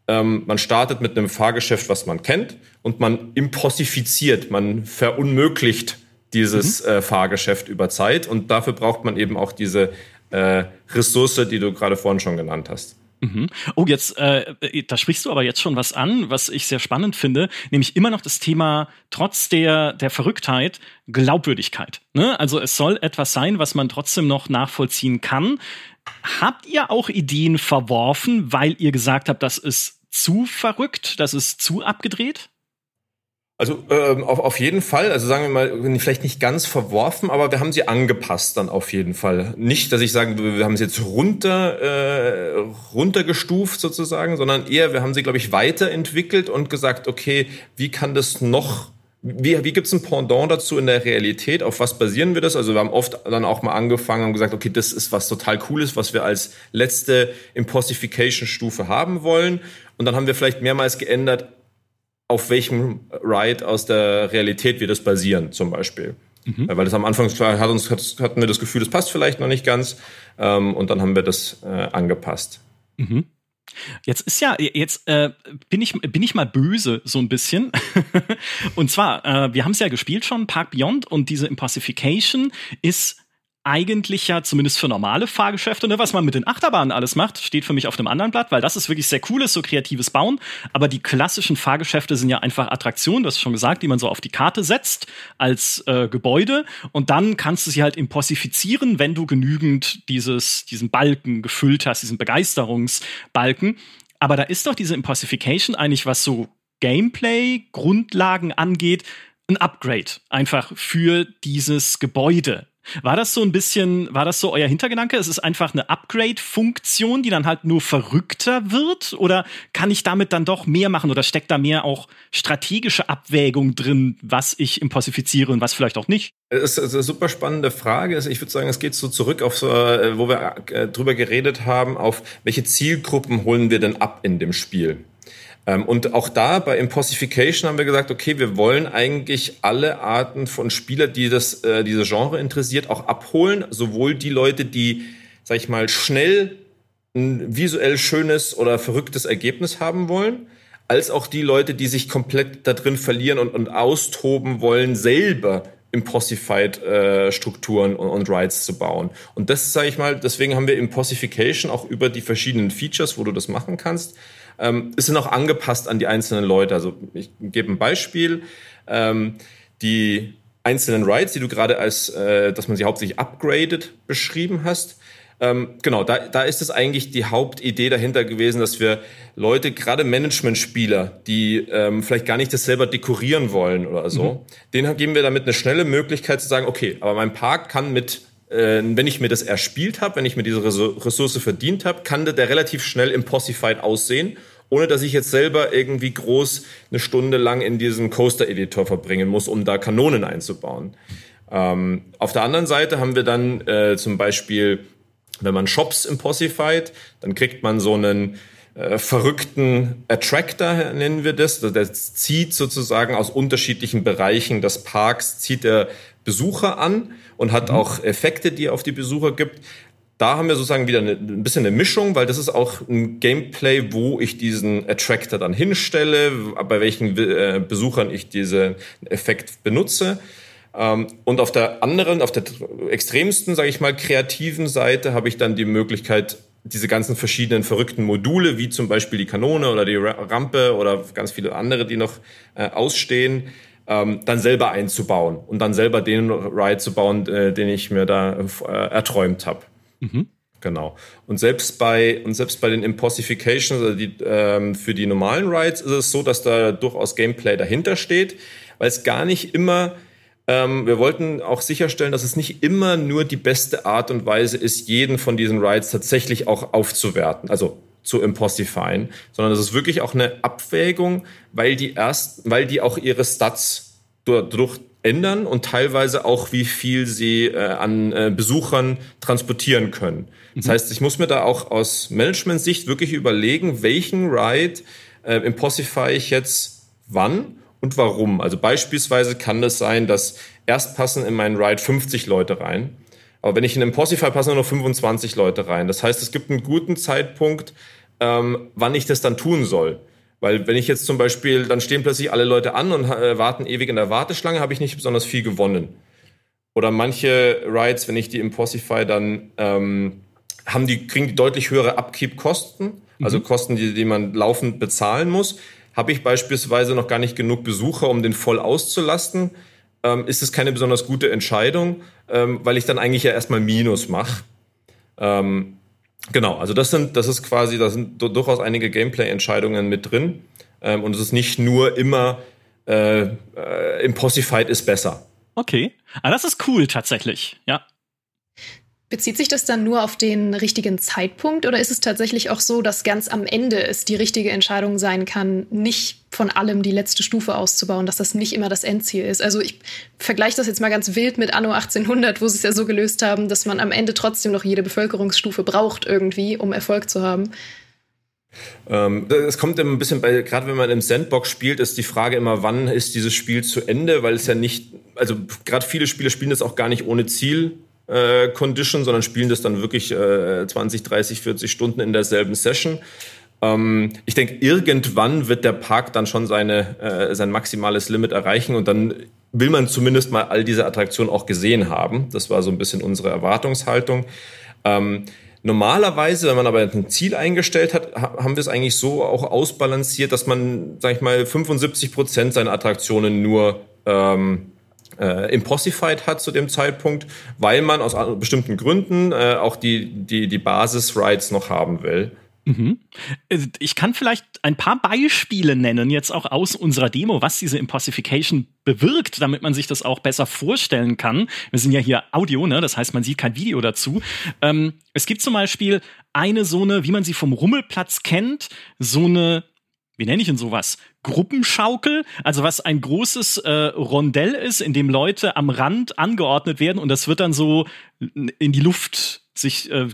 ähm, man startet mit einem Fahrgeschäft, was man kennt, und man impossifiziert, man verunmöglicht dieses mhm. äh, Fahrgeschäft über Zeit. Und dafür braucht man eben auch diese äh, Ressource, die du gerade vorhin schon genannt hast. Mhm. Oh, jetzt, äh, da sprichst du aber jetzt schon was an, was ich sehr spannend finde, nämlich immer noch das Thema, trotz der, der Verrücktheit, Glaubwürdigkeit. Ne? Also es soll etwas sein, was man trotzdem noch nachvollziehen kann. Habt ihr auch Ideen verworfen, weil ihr gesagt habt, das ist zu verrückt, das ist zu abgedreht? Also ähm, auf, auf jeden Fall, also sagen wir mal, vielleicht nicht ganz verworfen, aber wir haben sie angepasst dann auf jeden Fall. Nicht, dass ich sage, wir haben sie jetzt runter äh, runtergestuft sozusagen, sondern eher, wir haben sie, glaube ich, weiterentwickelt und gesagt, okay, wie kann das noch wie, wie gibt es ein Pendant dazu in der Realität? Auf was basieren wir das? Also wir haben oft dann auch mal angefangen und gesagt, okay, das ist was total Cooles, was wir als letzte Impossification-Stufe haben wollen. Und dann haben wir vielleicht mehrmals geändert, auf welchem Ride aus der Realität wir das basieren, zum Beispiel. Mhm. Weil das am Anfang hat uns, hat, hatten wir das Gefühl, das passt vielleicht noch nicht ganz. Ähm, und dann haben wir das äh, angepasst. Mhm. Jetzt ist ja, jetzt äh, bin, ich, bin ich mal böse, so ein bisschen. und zwar, äh, wir haben es ja gespielt schon, Park Beyond, und diese Impossification ist eigentlich ja zumindest für normale Fahrgeschäfte, ne, was man mit den Achterbahnen alles macht, steht für mich auf dem anderen Blatt, weil das ist wirklich sehr cooles, so kreatives Bauen. Aber die klassischen Fahrgeschäfte sind ja einfach Attraktionen, das ist schon gesagt, die man so auf die Karte setzt als äh, Gebäude. Und dann kannst du sie halt impossifizieren, wenn du genügend dieses, diesen Balken gefüllt hast, diesen Begeisterungsbalken. Aber da ist doch diese Impossification eigentlich, was so Gameplay-Grundlagen angeht, ein Upgrade einfach für dieses Gebäude. War das so ein bisschen, war das so euer Hintergedanke? Es ist einfach eine Upgrade-Funktion, die dann halt nur verrückter wird? Oder kann ich damit dann doch mehr machen? Oder steckt da mehr auch strategische Abwägung drin, was ich impossifiziere und was vielleicht auch nicht? Das ist eine super spannende Frage. Also ich würde sagen, es geht so zurück auf so, äh, wo wir äh, drüber geredet haben, auf welche Zielgruppen holen wir denn ab in dem Spiel? Ähm, und auch da bei Impossification haben wir gesagt, okay, wir wollen eigentlich alle Arten von Spieler, die das, äh, diese Genre interessiert, auch abholen. Sowohl die Leute, die, sag ich mal, schnell ein visuell schönes oder verrücktes Ergebnis haben wollen, als auch die Leute, die sich komplett da drin verlieren und, und austoben wollen, selber Impossified-Strukturen äh, und, und Rides zu bauen. Und das, sage ich mal, deswegen haben wir Impossification auch über die verschiedenen Features, wo du das machen kannst, ähm, ist dann auch angepasst an die einzelnen Leute. Also ich gebe ein Beispiel. Ähm, die einzelnen Rides, die du gerade als, äh, dass man sie hauptsächlich upgraded beschrieben hast, ähm, genau, da, da ist es eigentlich die Hauptidee dahinter gewesen, dass wir Leute, gerade Management-Spieler, die ähm, vielleicht gar nicht das selber dekorieren wollen oder so, mhm. denen geben wir damit eine schnelle Möglichkeit zu sagen, okay, aber mein Park kann mit äh, wenn ich mir das erspielt habe, wenn ich mir diese Ressource verdient habe, kann der relativ schnell impossified aussehen, ohne dass ich jetzt selber irgendwie groß eine Stunde lang in diesem Coaster-Editor verbringen muss, um da Kanonen einzubauen. Ähm, auf der anderen Seite haben wir dann äh, zum Beispiel, wenn man Shops impossified, dann kriegt man so einen äh, verrückten Attractor, nennen wir das. Der zieht sozusagen aus unterschiedlichen Bereichen des Parks, zieht der Besucher an und hat mhm. auch Effekte, die er auf die Besucher gibt. Da haben wir sozusagen wieder eine, ein bisschen eine Mischung, weil das ist auch ein Gameplay, wo ich diesen Attractor dann hinstelle, bei welchen äh, Besuchern ich diesen Effekt benutze. Ähm, und auf der anderen, auf der extremsten, sage ich mal, kreativen Seite habe ich dann die Möglichkeit, diese ganzen verschiedenen verrückten Module, wie zum Beispiel die Kanone oder die Rampe oder ganz viele andere, die noch äh, ausstehen, ähm, dann selber einzubauen und dann selber den Ride zu bauen, äh, den ich mir da äh, erträumt habe. Mhm. Genau. Und selbst bei und selbst bei den Impossifications, also die, ähm, für die normalen Rides, ist es so, dass da durchaus Gameplay dahinter steht, weil es gar nicht immer ähm, wir wollten auch sicherstellen, dass es nicht immer nur die beste Art und Weise ist, jeden von diesen Rides tatsächlich auch aufzuwerten. Also zu impossifyen, sondern es ist wirklich auch eine Abwägung, weil die erst, weil die auch ihre Stats dadurch ändern und teilweise auch, wie viel sie äh, an äh, Besuchern transportieren können. Das mhm. heißt, ich muss mir da auch aus Management-Sicht wirklich überlegen, welchen Ride äh, impossify ich jetzt wann und warum. Also beispielsweise kann es das sein, dass erst passen in meinen Ride 50 Leute rein aber wenn ich in Impossify passen nur noch 25 Leute rein. Das heißt, es gibt einen guten Zeitpunkt, ähm, wann ich das dann tun soll. Weil wenn ich jetzt zum Beispiel, dann stehen plötzlich alle Leute an und äh, warten ewig in der Warteschlange, habe ich nicht besonders viel gewonnen. Oder manche Rides, wenn ich die Impossify dann ähm, haben die, kriegen die deutlich höhere Upkeep-Kosten, also mhm. Kosten, die, die man laufend bezahlen muss. Habe ich beispielsweise noch gar nicht genug Besucher, um den voll auszulasten, ähm, ist es keine besonders gute Entscheidung, ähm, weil ich dann eigentlich ja erstmal Minus mache. Ähm, Genau, also das sind, das ist quasi, da sind durchaus einige Gameplay-Entscheidungen mit drin. Ähm, und es ist nicht nur immer äh, äh, Impossified ist besser. Okay. Ah, das ist cool tatsächlich, ja. Bezieht sich das dann nur auf den richtigen Zeitpunkt oder ist es tatsächlich auch so, dass ganz am Ende es die richtige Entscheidung sein kann, nicht von allem die letzte Stufe auszubauen, dass das nicht immer das Endziel ist? Also ich vergleiche das jetzt mal ganz wild mit Anno 1800, wo sie es ja so gelöst haben, dass man am Ende trotzdem noch jede Bevölkerungsstufe braucht irgendwie, um Erfolg zu haben. Ähm, es kommt immer ein bisschen bei, gerade wenn man im Sandbox spielt, ist die Frage immer, wann ist dieses Spiel zu Ende, weil es ja nicht, also gerade viele Spiele spielen das auch gar nicht ohne Ziel äh, Condition, sondern spielen das dann wirklich äh, 20, 30, 40 Stunden in derselben Session. Ähm, ich denke, irgendwann wird der Park dann schon seine, äh, sein maximales Limit erreichen und dann will man zumindest mal all diese Attraktionen auch gesehen haben. Das war so ein bisschen unsere Erwartungshaltung. Ähm, Normalerweise, wenn man aber ein Ziel eingestellt hat, haben wir es eigentlich so auch ausbalanciert, dass man, sag ich mal, 75 Prozent seiner Attraktionen nur ähm, äh, impossified hat zu dem Zeitpunkt, weil man aus bestimmten Gründen äh, auch die, die, die Basis-Rights noch haben will. Mhm. Äh, ich kann vielleicht ein paar Beispiele nennen, jetzt auch aus unserer Demo, was diese Impossification bewirkt, damit man sich das auch besser vorstellen kann. Wir sind ja hier Audio, ne? das heißt, man sieht kein Video dazu. Ähm, es gibt zum Beispiel eine so eine, wie man sie vom Rummelplatz kennt, so eine wie nenne ich denn sowas? Gruppenschaukel, also was ein großes äh, Rondell ist, in dem Leute am Rand angeordnet werden und das wird dann so in die Luft sich äh,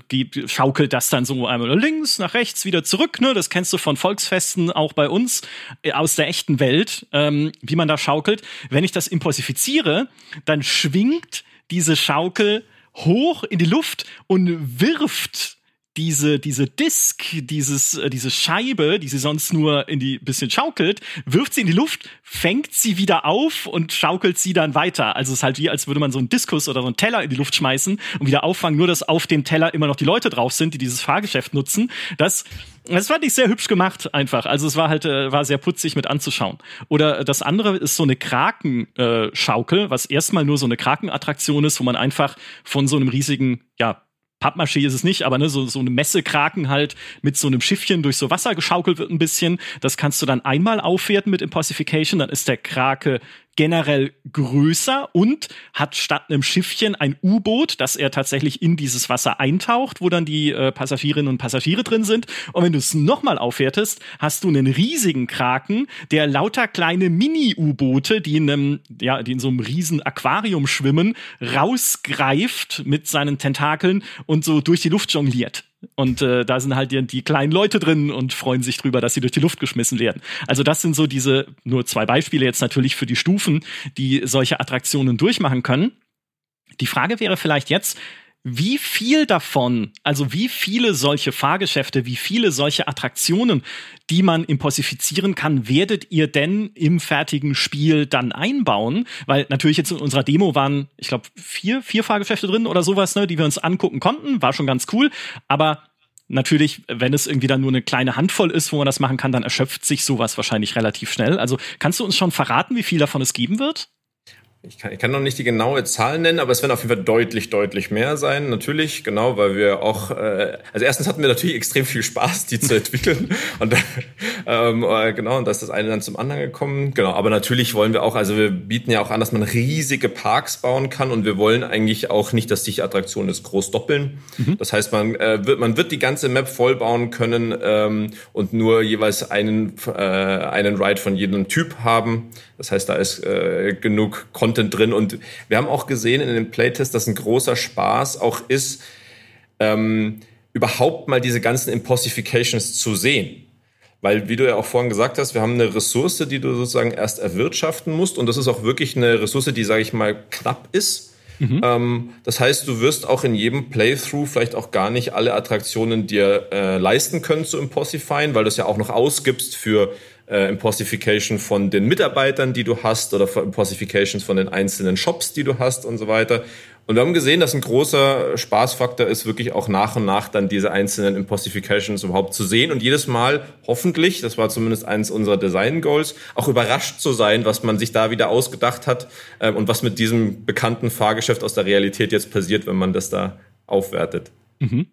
schaukelt das dann so einmal links, nach rechts, wieder zurück. Ne? Das kennst du von Volksfesten auch bei uns äh, aus der echten Welt, ähm, wie man da schaukelt. Wenn ich das impossifiziere, dann schwingt diese Schaukel hoch in die Luft und wirft diese, diese Disk, dieses, äh, diese Scheibe, die sie sonst nur in die bisschen schaukelt, wirft sie in die Luft, fängt sie wieder auf und schaukelt sie dann weiter. Also es ist halt wie, als würde man so einen Diskus oder so einen Teller in die Luft schmeißen und wieder auffangen, nur dass auf dem Teller immer noch die Leute drauf sind, die dieses Fahrgeschäft nutzen. Das, das fand ich sehr hübsch gemacht einfach. Also es war halt, äh, war sehr putzig mit anzuschauen. Oder das andere ist so eine Krakenschaukel, äh, was erstmal nur so eine Krakenattraktion ist, wo man einfach von so einem riesigen, ja, Pappmaché ist es nicht, aber ne, so, so eine Messekraken halt mit so einem Schiffchen durch so Wasser geschaukelt wird ein bisschen. Das kannst du dann einmal aufwerten mit Impossification, dann ist der Krake generell größer und hat statt einem Schiffchen ein U-Boot, das er tatsächlich in dieses Wasser eintaucht, wo dann die äh, Passagierinnen und Passagiere drin sind. Und wenn du es nochmal aufwertest, hast du einen riesigen Kraken, der lauter kleine Mini-U-Boote, die in einem, ja, die in so einem riesen Aquarium schwimmen, rausgreift mit seinen Tentakeln und so durch die Luft jongliert. Und äh, da sind halt die, die kleinen Leute drin und freuen sich drüber, dass sie durch die Luft geschmissen werden. Also das sind so diese nur zwei Beispiele jetzt natürlich für die Stufen, die solche Attraktionen durchmachen können. Die Frage wäre vielleicht jetzt, wie viel davon, also wie viele solche Fahrgeschäfte, wie viele solche Attraktionen, die man impossifizieren kann, werdet ihr denn im fertigen Spiel dann einbauen? Weil natürlich jetzt in unserer Demo waren, ich glaube, vier, vier Fahrgeschäfte drin oder sowas, ne, die wir uns angucken konnten, war schon ganz cool. Aber natürlich, wenn es irgendwie dann nur eine kleine Handvoll ist, wo man das machen kann, dann erschöpft sich sowas wahrscheinlich relativ schnell. Also kannst du uns schon verraten, wie viel davon es geben wird? Ich kann, ich kann noch nicht die genaue Zahl nennen, aber es werden auf jeden Fall deutlich, deutlich mehr sein. Natürlich, genau, weil wir auch, äh, also erstens hatten wir natürlich extrem viel Spaß, die zu entwickeln. und ähm, äh, genau, und da ist das eine dann zum anderen gekommen. Genau, aber natürlich wollen wir auch, also wir bieten ja auch an, dass man riesige Parks bauen kann und wir wollen eigentlich auch nicht, dass sich Attraktionen das groß doppeln. Mhm. Das heißt, man äh, wird, man wird die ganze Map voll bauen können ähm, und nur jeweils einen, äh, einen Ride von jedem Typ haben. Das heißt, da ist äh, genug Content drin. Und wir haben auch gesehen in dem Playtest, dass ein großer Spaß auch ist, ähm, überhaupt mal diese ganzen Impossifications zu sehen. Weil, wie du ja auch vorhin gesagt hast, wir haben eine Ressource, die du sozusagen erst erwirtschaften musst. Und das ist auch wirklich eine Ressource, die, sage ich mal, knapp ist. Mhm. Ähm, das heißt, du wirst auch in jedem Playthrough vielleicht auch gar nicht alle Attraktionen dir äh, leisten können zu impossifyen, weil du es ja auch noch ausgibst für äh, Impossification von den Mitarbeitern, die du hast, oder Impossifications von den einzelnen Shops, die du hast und so weiter. Und wir haben gesehen, dass ein großer Spaßfaktor ist, wirklich auch nach und nach dann diese einzelnen Impossifications überhaupt zu sehen und jedes Mal hoffentlich, das war zumindest eines unserer Design Goals, auch überrascht zu sein, was man sich da wieder ausgedacht hat äh, und was mit diesem bekannten Fahrgeschäft aus der Realität jetzt passiert, wenn man das da aufwertet. Mhm.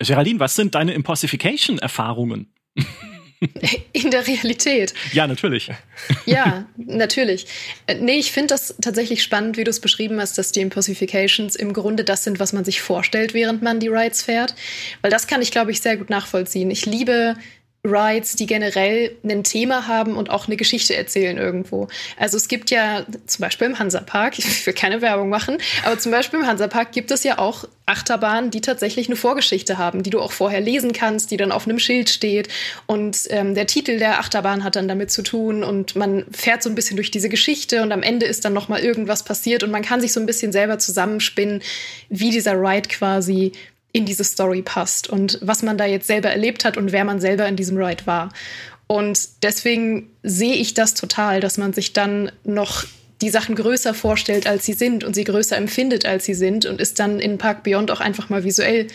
Geraldine, was sind deine Impossification-Erfahrungen? In der Realität. Ja, natürlich. Ja, natürlich. Nee, ich finde das tatsächlich spannend, wie du es beschrieben hast, dass die Impossifications im Grunde das sind, was man sich vorstellt, während man die Rides fährt. Weil das kann ich, glaube ich, sehr gut nachvollziehen. Ich liebe Rides, die generell ein Thema haben und auch eine Geschichte erzählen irgendwo. Also es gibt ja zum Beispiel im Hansapark, ich will keine Werbung machen, aber zum Beispiel im Hansapark gibt es ja auch Achterbahnen, die tatsächlich eine Vorgeschichte haben, die du auch vorher lesen kannst, die dann auf einem Schild steht und ähm, der Titel der Achterbahn hat dann damit zu tun und man fährt so ein bisschen durch diese Geschichte und am Ende ist dann noch mal irgendwas passiert und man kann sich so ein bisschen selber zusammenspinnen, wie dieser Ride quasi in diese Story passt und was man da jetzt selber erlebt hat und wer man selber in diesem Ride war. Und deswegen sehe ich das total, dass man sich dann noch die Sachen größer vorstellt, als sie sind und sie größer empfindet, als sie sind und es dann in Park Beyond auch einfach mal visuell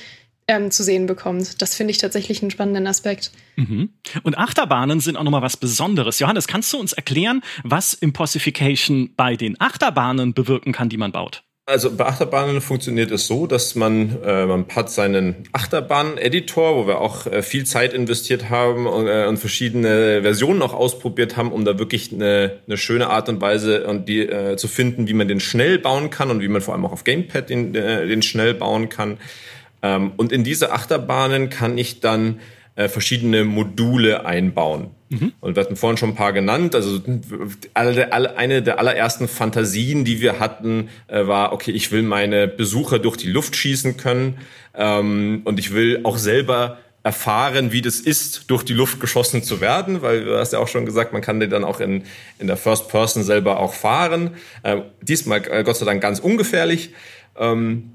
ähm, zu sehen bekommt. Das finde ich tatsächlich einen spannenden Aspekt. Mhm. Und Achterbahnen sind auch nochmal was Besonderes. Johannes, kannst du uns erklären, was Impossification bei den Achterbahnen bewirken kann, die man baut? Also bei Achterbahnen funktioniert es so, dass man, äh, man hat seinen Achterbahn-Editor, wo wir auch äh, viel Zeit investiert haben und, äh, und, verschiedene Versionen auch ausprobiert haben, um da wirklich eine, eine schöne Art und Weise und die, äh, zu finden, wie man den schnell bauen kann und wie man vor allem auch auf Gamepad den, äh, den schnell bauen kann. Ähm, und in diese Achterbahnen kann ich dann äh, verschiedene Module einbauen. Mhm. Und wir hatten vorhin schon ein paar genannt. Also alle, alle, eine der allerersten Fantasien, die wir hatten, äh, war, okay, ich will meine Besucher durch die Luft schießen können ähm, und ich will auch selber erfahren, wie das ist, durch die Luft geschossen zu werden, weil du hast ja auch schon gesagt, man kann den dann auch in, in der First Person selber auch fahren. Äh, diesmal äh, Gott sei Dank ganz ungefährlich. Ähm,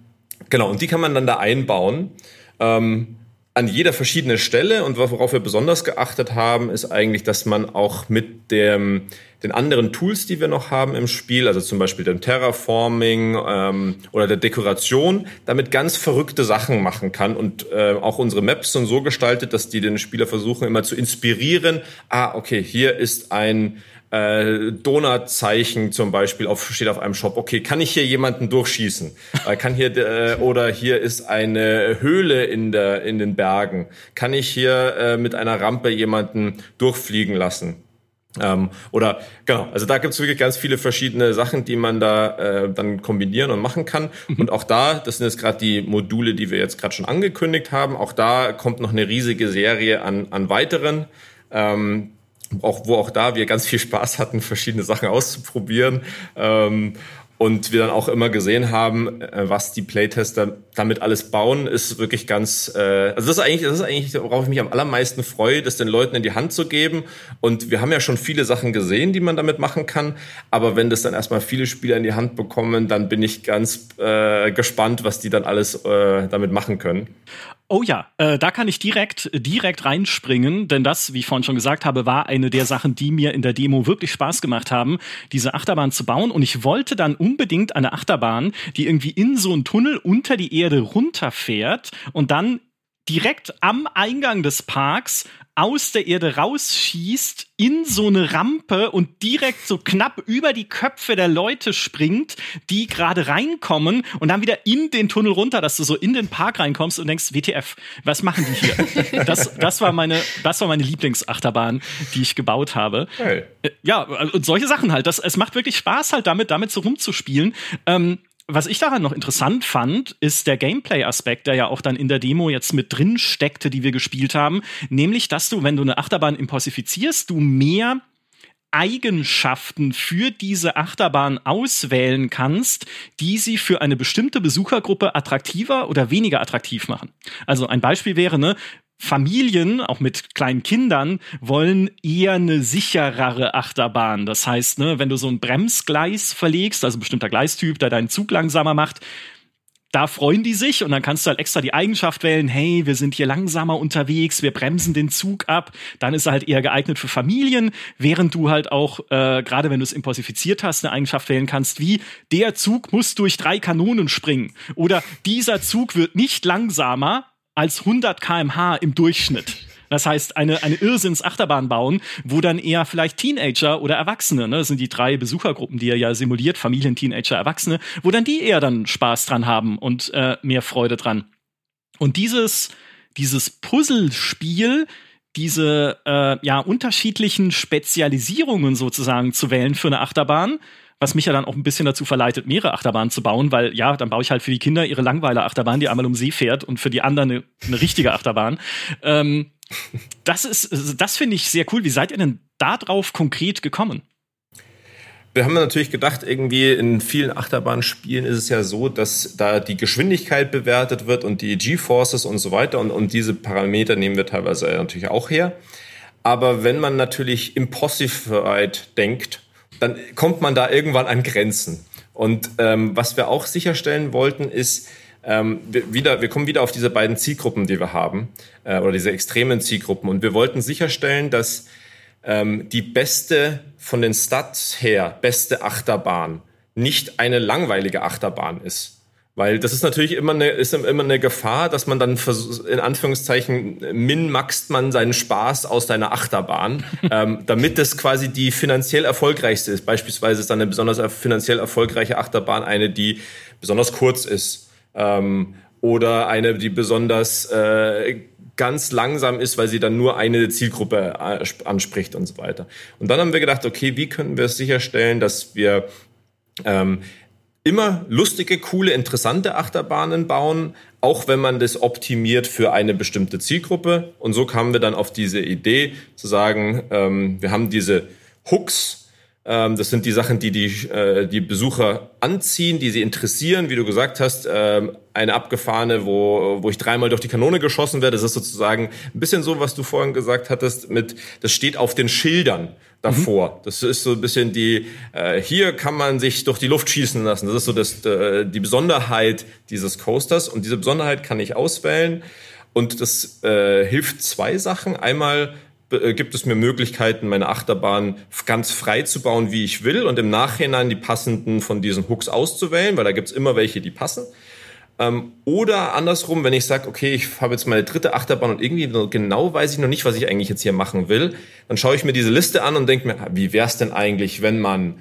genau, und die kann man dann da einbauen. Ähm, an jeder verschiedenen Stelle und worauf wir besonders geachtet haben, ist eigentlich, dass man auch mit dem, den anderen Tools, die wir noch haben im Spiel, also zum Beispiel dem Terraforming ähm, oder der Dekoration, damit ganz verrückte Sachen machen kann und äh, auch unsere Maps sind so gestaltet, dass die den Spieler versuchen immer zu inspirieren. Ah, okay, hier ist ein äh, Donutzeichen zum Beispiel auf, steht auf einem Shop. Okay, kann ich hier jemanden durchschießen? Äh, kann hier äh, oder hier ist eine Höhle in der in den Bergen. Kann ich hier äh, mit einer Rampe jemanden durchfliegen lassen? Ähm, oder genau, also da gibt es wirklich ganz viele verschiedene Sachen, die man da äh, dann kombinieren und machen kann. Mhm. Und auch da, das sind jetzt gerade die Module, die wir jetzt gerade schon angekündigt haben, auch da kommt noch eine riesige Serie an, an weiteren. Ähm, auch, wo auch da wir ganz viel Spaß hatten, verschiedene Sachen auszuprobieren. Ähm, und wir dann auch immer gesehen haben, äh, was die Playtester damit alles bauen, ist wirklich ganz, äh, also das ist eigentlich, das ist eigentlich, worauf ich mich am allermeisten freue, das den Leuten in die Hand zu geben. Und wir haben ja schon viele Sachen gesehen, die man damit machen kann. Aber wenn das dann erstmal viele Spieler in die Hand bekommen, dann bin ich ganz äh, gespannt, was die dann alles äh, damit machen können. Oh ja, äh, da kann ich direkt, direkt reinspringen, denn das, wie ich vorhin schon gesagt habe, war eine der Sachen, die mir in der Demo wirklich Spaß gemacht haben, diese Achterbahn zu bauen. Und ich wollte dann unbedingt eine Achterbahn, die irgendwie in so einen Tunnel unter die Erde runterfährt und dann direkt am Eingang des Parks aus der Erde rausschießt, in so eine Rampe und direkt so knapp über die Köpfe der Leute springt, die gerade reinkommen und dann wieder in den Tunnel runter, dass du so in den Park reinkommst und denkst, WTF, was machen die hier? das, das war meine, das war meine Lieblingsachterbahn, die ich gebaut habe. Hey. Äh, ja, und solche Sachen halt. Das, es macht wirklich Spaß halt damit, damit so rumzuspielen. Ähm, was ich daran noch interessant fand, ist der Gameplay-Aspekt, der ja auch dann in der Demo jetzt mit drin steckte, die wir gespielt haben. Nämlich, dass du, wenn du eine Achterbahn impossifizierst, du mehr Eigenschaften für diese Achterbahn auswählen kannst, die sie für eine bestimmte Besuchergruppe attraktiver oder weniger attraktiv machen. Also ein Beispiel wäre, ne, Familien, auch mit kleinen Kindern, wollen eher eine sicherere Achterbahn. Das heißt, ne, wenn du so ein Bremsgleis verlegst, also ein bestimmter Gleistyp, der deinen Zug langsamer macht, da freuen die sich und dann kannst du halt extra die Eigenschaft wählen, hey, wir sind hier langsamer unterwegs, wir bremsen den Zug ab. Dann ist er halt eher geeignet für Familien, während du halt auch, äh, gerade wenn du es impossifiziert hast, eine Eigenschaft wählen kannst, wie der Zug muss durch drei Kanonen springen oder dieser Zug wird nicht langsamer, als 100 kmh im Durchschnitt. Das heißt, eine, eine Irrsinns-Achterbahn bauen, wo dann eher vielleicht Teenager oder Erwachsene, ne, das sind die drei Besuchergruppen, die er ja simuliert, Familien, Teenager, Erwachsene, wo dann die eher dann Spaß dran haben und äh, mehr Freude dran. Und dieses, dieses Puzzlespiel, diese äh, ja unterschiedlichen Spezialisierungen sozusagen zu wählen für eine Achterbahn, was mich ja dann auch ein bisschen dazu verleitet, mehrere Achterbahnen zu bauen, weil ja, dann baue ich halt für die Kinder ihre Langweiler-Achterbahn, die einmal um See fährt und für die anderen eine, eine richtige Achterbahn. Ähm, das ist, das finde ich sehr cool. Wie seid ihr denn da drauf konkret gekommen? Wir haben natürlich gedacht, irgendwie in vielen Achterbahnspielen ist es ja so, dass da die Geschwindigkeit bewertet wird und die G-Forces und so weiter. Und, und diese Parameter nehmen wir teilweise natürlich auch her. Aber wenn man natürlich Impossified denkt, dann kommt man da irgendwann an Grenzen. Und ähm, was wir auch sicherstellen wollten, ist, ähm, wir, wieder, wir kommen wieder auf diese beiden Zielgruppen, die wir haben, äh, oder diese extremen Zielgruppen. Und wir wollten sicherstellen, dass ähm, die beste von den Stats her beste Achterbahn nicht eine langweilige Achterbahn ist. Weil das ist natürlich immer eine, ist immer eine Gefahr, dass man dann in Anführungszeichen min-maxt man seinen Spaß aus deiner Achterbahn, ähm, damit das quasi die finanziell erfolgreichste ist. Beispielsweise ist dann eine besonders finanziell erfolgreiche Achterbahn eine, die besonders kurz ist. Ähm, oder eine, die besonders äh, ganz langsam ist, weil sie dann nur eine Zielgruppe äh, anspricht und so weiter. Und dann haben wir gedacht, okay, wie können wir sicherstellen, dass wir ähm, immer lustige, coole, interessante Achterbahnen bauen, auch wenn man das optimiert für eine bestimmte Zielgruppe. Und so kamen wir dann auf diese Idee zu sagen, ähm, wir haben diese Hooks, das sind die Sachen, die die, äh, die Besucher anziehen, die sie interessieren. Wie du gesagt hast, ähm, eine abgefahrene, wo, wo ich dreimal durch die Kanone geschossen werde. Das ist sozusagen ein bisschen so, was du vorhin gesagt hattest, mit, das steht auf den Schildern davor. Mhm. Das ist so ein bisschen die, äh, hier kann man sich durch die Luft schießen lassen. Das ist so das, äh, die Besonderheit dieses Coasters. Und diese Besonderheit kann ich auswählen. Und das äh, hilft zwei Sachen. Einmal äh, gibt es mir Möglichkeiten, meine Achterbahn ganz frei zu bauen, wie ich will und im Nachhinein die passenden von diesen Hooks auszuwählen, weil da gibt es immer welche, die passen. Ähm, oder andersrum, wenn ich sage, okay, ich habe jetzt meine dritte Achterbahn und irgendwie genau weiß ich noch nicht, was ich eigentlich jetzt hier machen will, dann schaue ich mir diese Liste an und denke mir, wie wäre es denn eigentlich, wenn man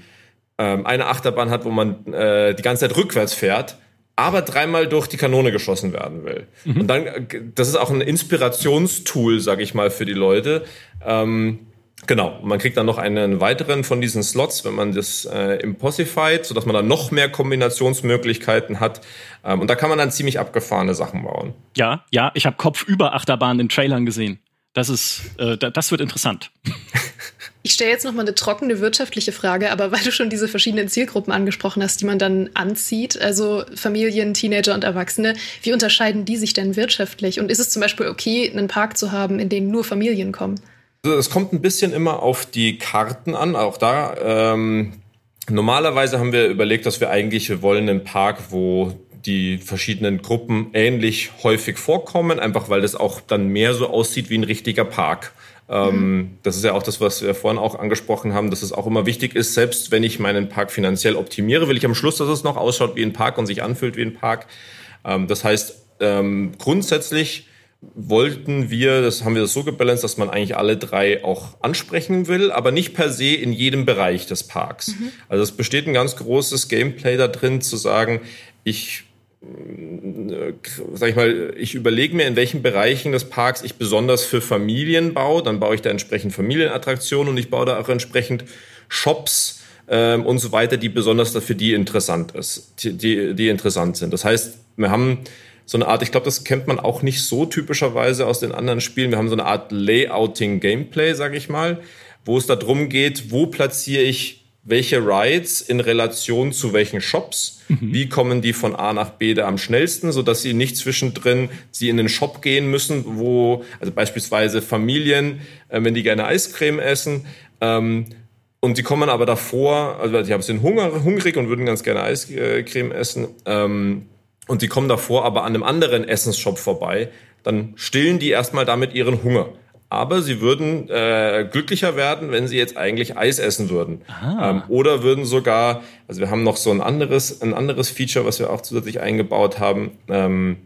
ähm, eine Achterbahn hat, wo man äh, die ganze Zeit rückwärts fährt aber dreimal durch die Kanone geschossen werden will. Mhm. Und dann, das ist auch ein Inspirationstool, sag ich mal, für die Leute. Ähm, genau, man kriegt dann noch einen weiteren von diesen Slots, wenn man das äh, impossified, sodass man dann noch mehr Kombinationsmöglichkeiten hat. Ähm, und da kann man dann ziemlich abgefahrene Sachen bauen. Ja, ja, ich habe Kopf über Achterbahn in Trailern gesehen. Das ist, äh, das wird interessant. Ich stelle jetzt noch mal eine trockene wirtschaftliche Frage, aber weil du schon diese verschiedenen Zielgruppen angesprochen hast, die man dann anzieht, also Familien, Teenager und Erwachsene, wie unterscheiden die sich denn wirtschaftlich? Und ist es zum Beispiel okay, einen Park zu haben, in den nur Familien kommen? Also es kommt ein bisschen immer auf die Karten an. Auch da ähm, normalerweise haben wir überlegt, dass wir eigentlich wir wollen einen Park, wo die verschiedenen Gruppen ähnlich häufig vorkommen, einfach weil das auch dann mehr so aussieht wie ein richtiger Park. Mhm. Das ist ja auch das, was wir vorhin auch angesprochen haben, dass es auch immer wichtig ist, selbst wenn ich meinen Park finanziell optimiere, will ich am Schluss, dass es noch ausschaut wie ein Park und sich anfühlt wie ein Park. Ähm, das heißt, ähm, grundsätzlich wollten wir, das haben wir das so gebalanced, dass man eigentlich alle drei auch ansprechen will, aber nicht per se in jedem Bereich des Parks. Mhm. Also es besteht ein ganz großes Gameplay da drin, zu sagen, ich sag ich mal, ich überlege mir, in welchen Bereichen des Parks ich besonders für Familien baue. Dann baue ich da entsprechend Familienattraktionen und ich baue da auch entsprechend Shops ähm, und so weiter, die besonders für die interessant ist, die, die interessant sind. Das heißt, wir haben so eine Art, ich glaube, das kennt man auch nicht so typischerweise aus den anderen Spielen. Wir haben so eine Art Layouting-Gameplay, sage ich mal, wo es darum geht, wo platziere ich welche Rides in Relation zu welchen Shops, mhm. wie kommen die von A nach B da am schnellsten, so dass sie nicht zwischendrin sie in den Shop gehen müssen, wo also beispielsweise Familien, äh, wenn die gerne Eiscreme essen, ähm, und die kommen aber davor, also die sind Hunger, hungrig und würden ganz gerne Eiscreme essen, ähm, und die kommen davor aber an einem anderen Essensshop vorbei, dann stillen die erstmal damit ihren Hunger aber sie würden äh, glücklicher werden, wenn sie jetzt eigentlich Eis essen würden. Ähm, oder würden sogar, also wir haben noch so ein anderes, ein anderes Feature, was wir auch zusätzlich eingebaut haben, ähm,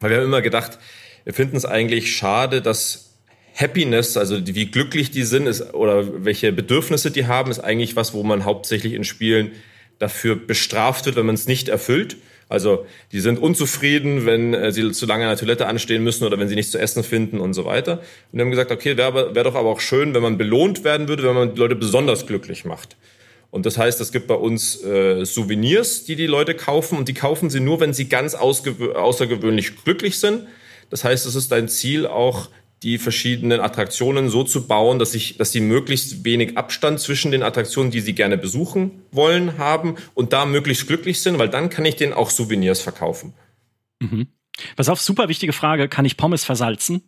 weil wir haben immer gedacht, wir finden es eigentlich schade, dass Happiness, also wie glücklich die sind, ist oder welche Bedürfnisse die haben, ist eigentlich was, wo man hauptsächlich in Spielen dafür bestraft wird, wenn man es nicht erfüllt. Also die sind unzufrieden, wenn äh, sie zu lange an der Toilette anstehen müssen oder wenn sie nichts zu essen finden und so weiter. Und haben gesagt, okay, wäre wär doch aber auch schön, wenn man belohnt werden würde, wenn man die Leute besonders glücklich macht. Und das heißt, es gibt bei uns äh, Souvenirs, die die Leute kaufen und die kaufen sie nur, wenn sie ganz außergewöhnlich glücklich sind. Das heißt, es ist dein Ziel auch, die verschiedenen Attraktionen so zu bauen, dass, ich, dass sie möglichst wenig Abstand zwischen den Attraktionen, die sie gerne besuchen wollen, haben und da möglichst glücklich sind, weil dann kann ich denen auch Souvenirs verkaufen. Mhm. Pass auf, super wichtige Frage. Kann ich Pommes versalzen?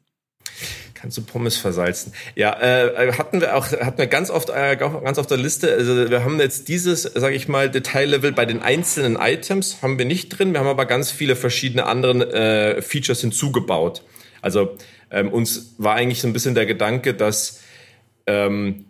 Kannst du Pommes versalzen? Ja, äh, hatten wir auch, hatten wir ganz oft, äh, ganz auf der Liste. Also wir haben jetzt dieses, sage ich mal, Detaillevel bei den einzelnen Items haben wir nicht drin. Wir haben aber ganz viele verschiedene anderen äh, Features hinzugebaut. Also ähm, uns war eigentlich so ein bisschen der Gedanke, dass ähm,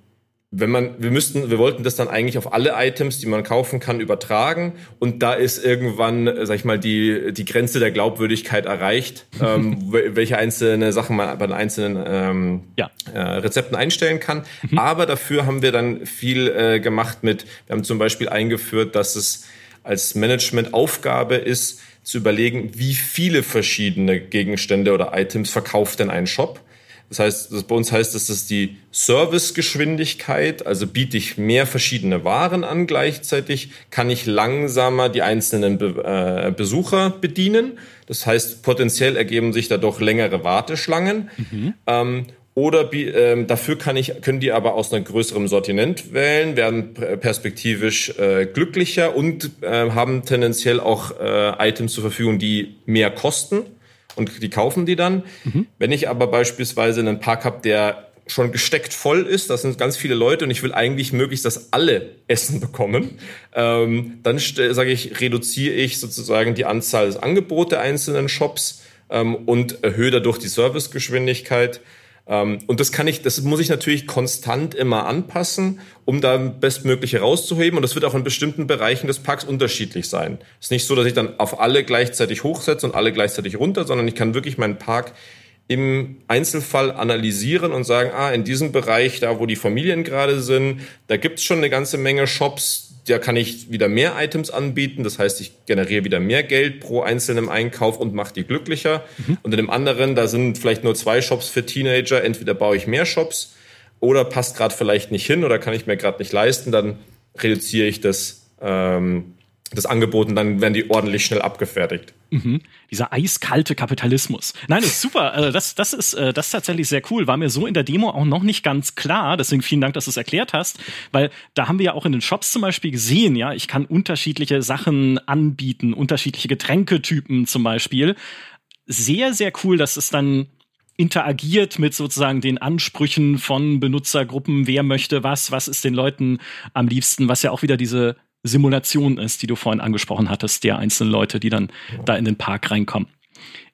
wenn man, wir müssten, wir wollten das dann eigentlich auf alle Items, die man kaufen kann, übertragen. Und da ist irgendwann, sag ich mal, die, die Grenze der Glaubwürdigkeit erreicht, ähm, welche einzelne Sachen man bei den einzelnen ähm, ja. äh, Rezepten einstellen kann. Mhm. Aber dafür haben wir dann viel äh, gemacht mit, wir haben zum Beispiel eingeführt, dass es als Management-Aufgabe ist, zu überlegen, wie viele verschiedene Gegenstände oder Items verkauft denn ein Shop das heißt, das bei uns heißt das, dass die Servicegeschwindigkeit, also biete ich mehr verschiedene Waren an gleichzeitig, kann ich langsamer die einzelnen Be äh, Besucher bedienen. Das heißt, potenziell ergeben sich dadurch längere Warteschlangen. Mhm. Ähm, oder ähm, dafür kann ich, können die aber aus einem größeren Sortiment wählen, werden perspektivisch äh, glücklicher und äh, haben tendenziell auch äh, Items zur Verfügung, die mehr kosten und die kaufen die dann. Mhm. Wenn ich aber beispielsweise einen Park habe, der schon gesteckt voll ist, das sind ganz viele Leute und ich will eigentlich möglichst, dass alle Essen bekommen, ähm, dann sage ich, reduziere ich sozusagen die Anzahl des Angebots der einzelnen Shops ähm, und erhöhe dadurch die Servicegeschwindigkeit. Ähm, und das kann ich, das muss ich natürlich konstant immer anpassen, um da bestmögliche rauszuheben. Und das wird auch in bestimmten Bereichen des Parks unterschiedlich sein. Es ist nicht so, dass ich dann auf alle gleichzeitig hochsetze und alle gleichzeitig runter, sondern ich kann wirklich meinen Park im Einzelfall analysieren und sagen, ah, in diesem Bereich, da wo die Familien gerade sind, da gibt's schon eine ganze Menge Shops, da kann ich wieder mehr Items anbieten. Das heißt, ich generiere wieder mehr Geld pro einzelnen Einkauf und mache die glücklicher. Mhm. Und in dem anderen, da sind vielleicht nur zwei Shops für Teenager. Entweder baue ich mehr Shops oder passt gerade vielleicht nicht hin oder kann ich mir gerade nicht leisten. Dann reduziere ich das ähm, das Angebot und dann werden die ordentlich schnell abgefertigt. Mhm. Dieser eiskalte Kapitalismus. Nein, das ist super. Also das, das, ist, äh, das ist tatsächlich sehr cool. War mir so in der Demo auch noch nicht ganz klar. Deswegen vielen Dank, dass du es erklärt hast. Weil da haben wir ja auch in den Shops zum Beispiel gesehen, ja, ich kann unterschiedliche Sachen anbieten, unterschiedliche Getränketypen zum Beispiel. Sehr, sehr cool, dass es dann interagiert mit sozusagen den Ansprüchen von Benutzergruppen, wer möchte was, was ist den Leuten am liebsten, was ja auch wieder diese Simulation ist, die du vorhin angesprochen hattest, der einzelnen Leute, die dann da in den Park reinkommen.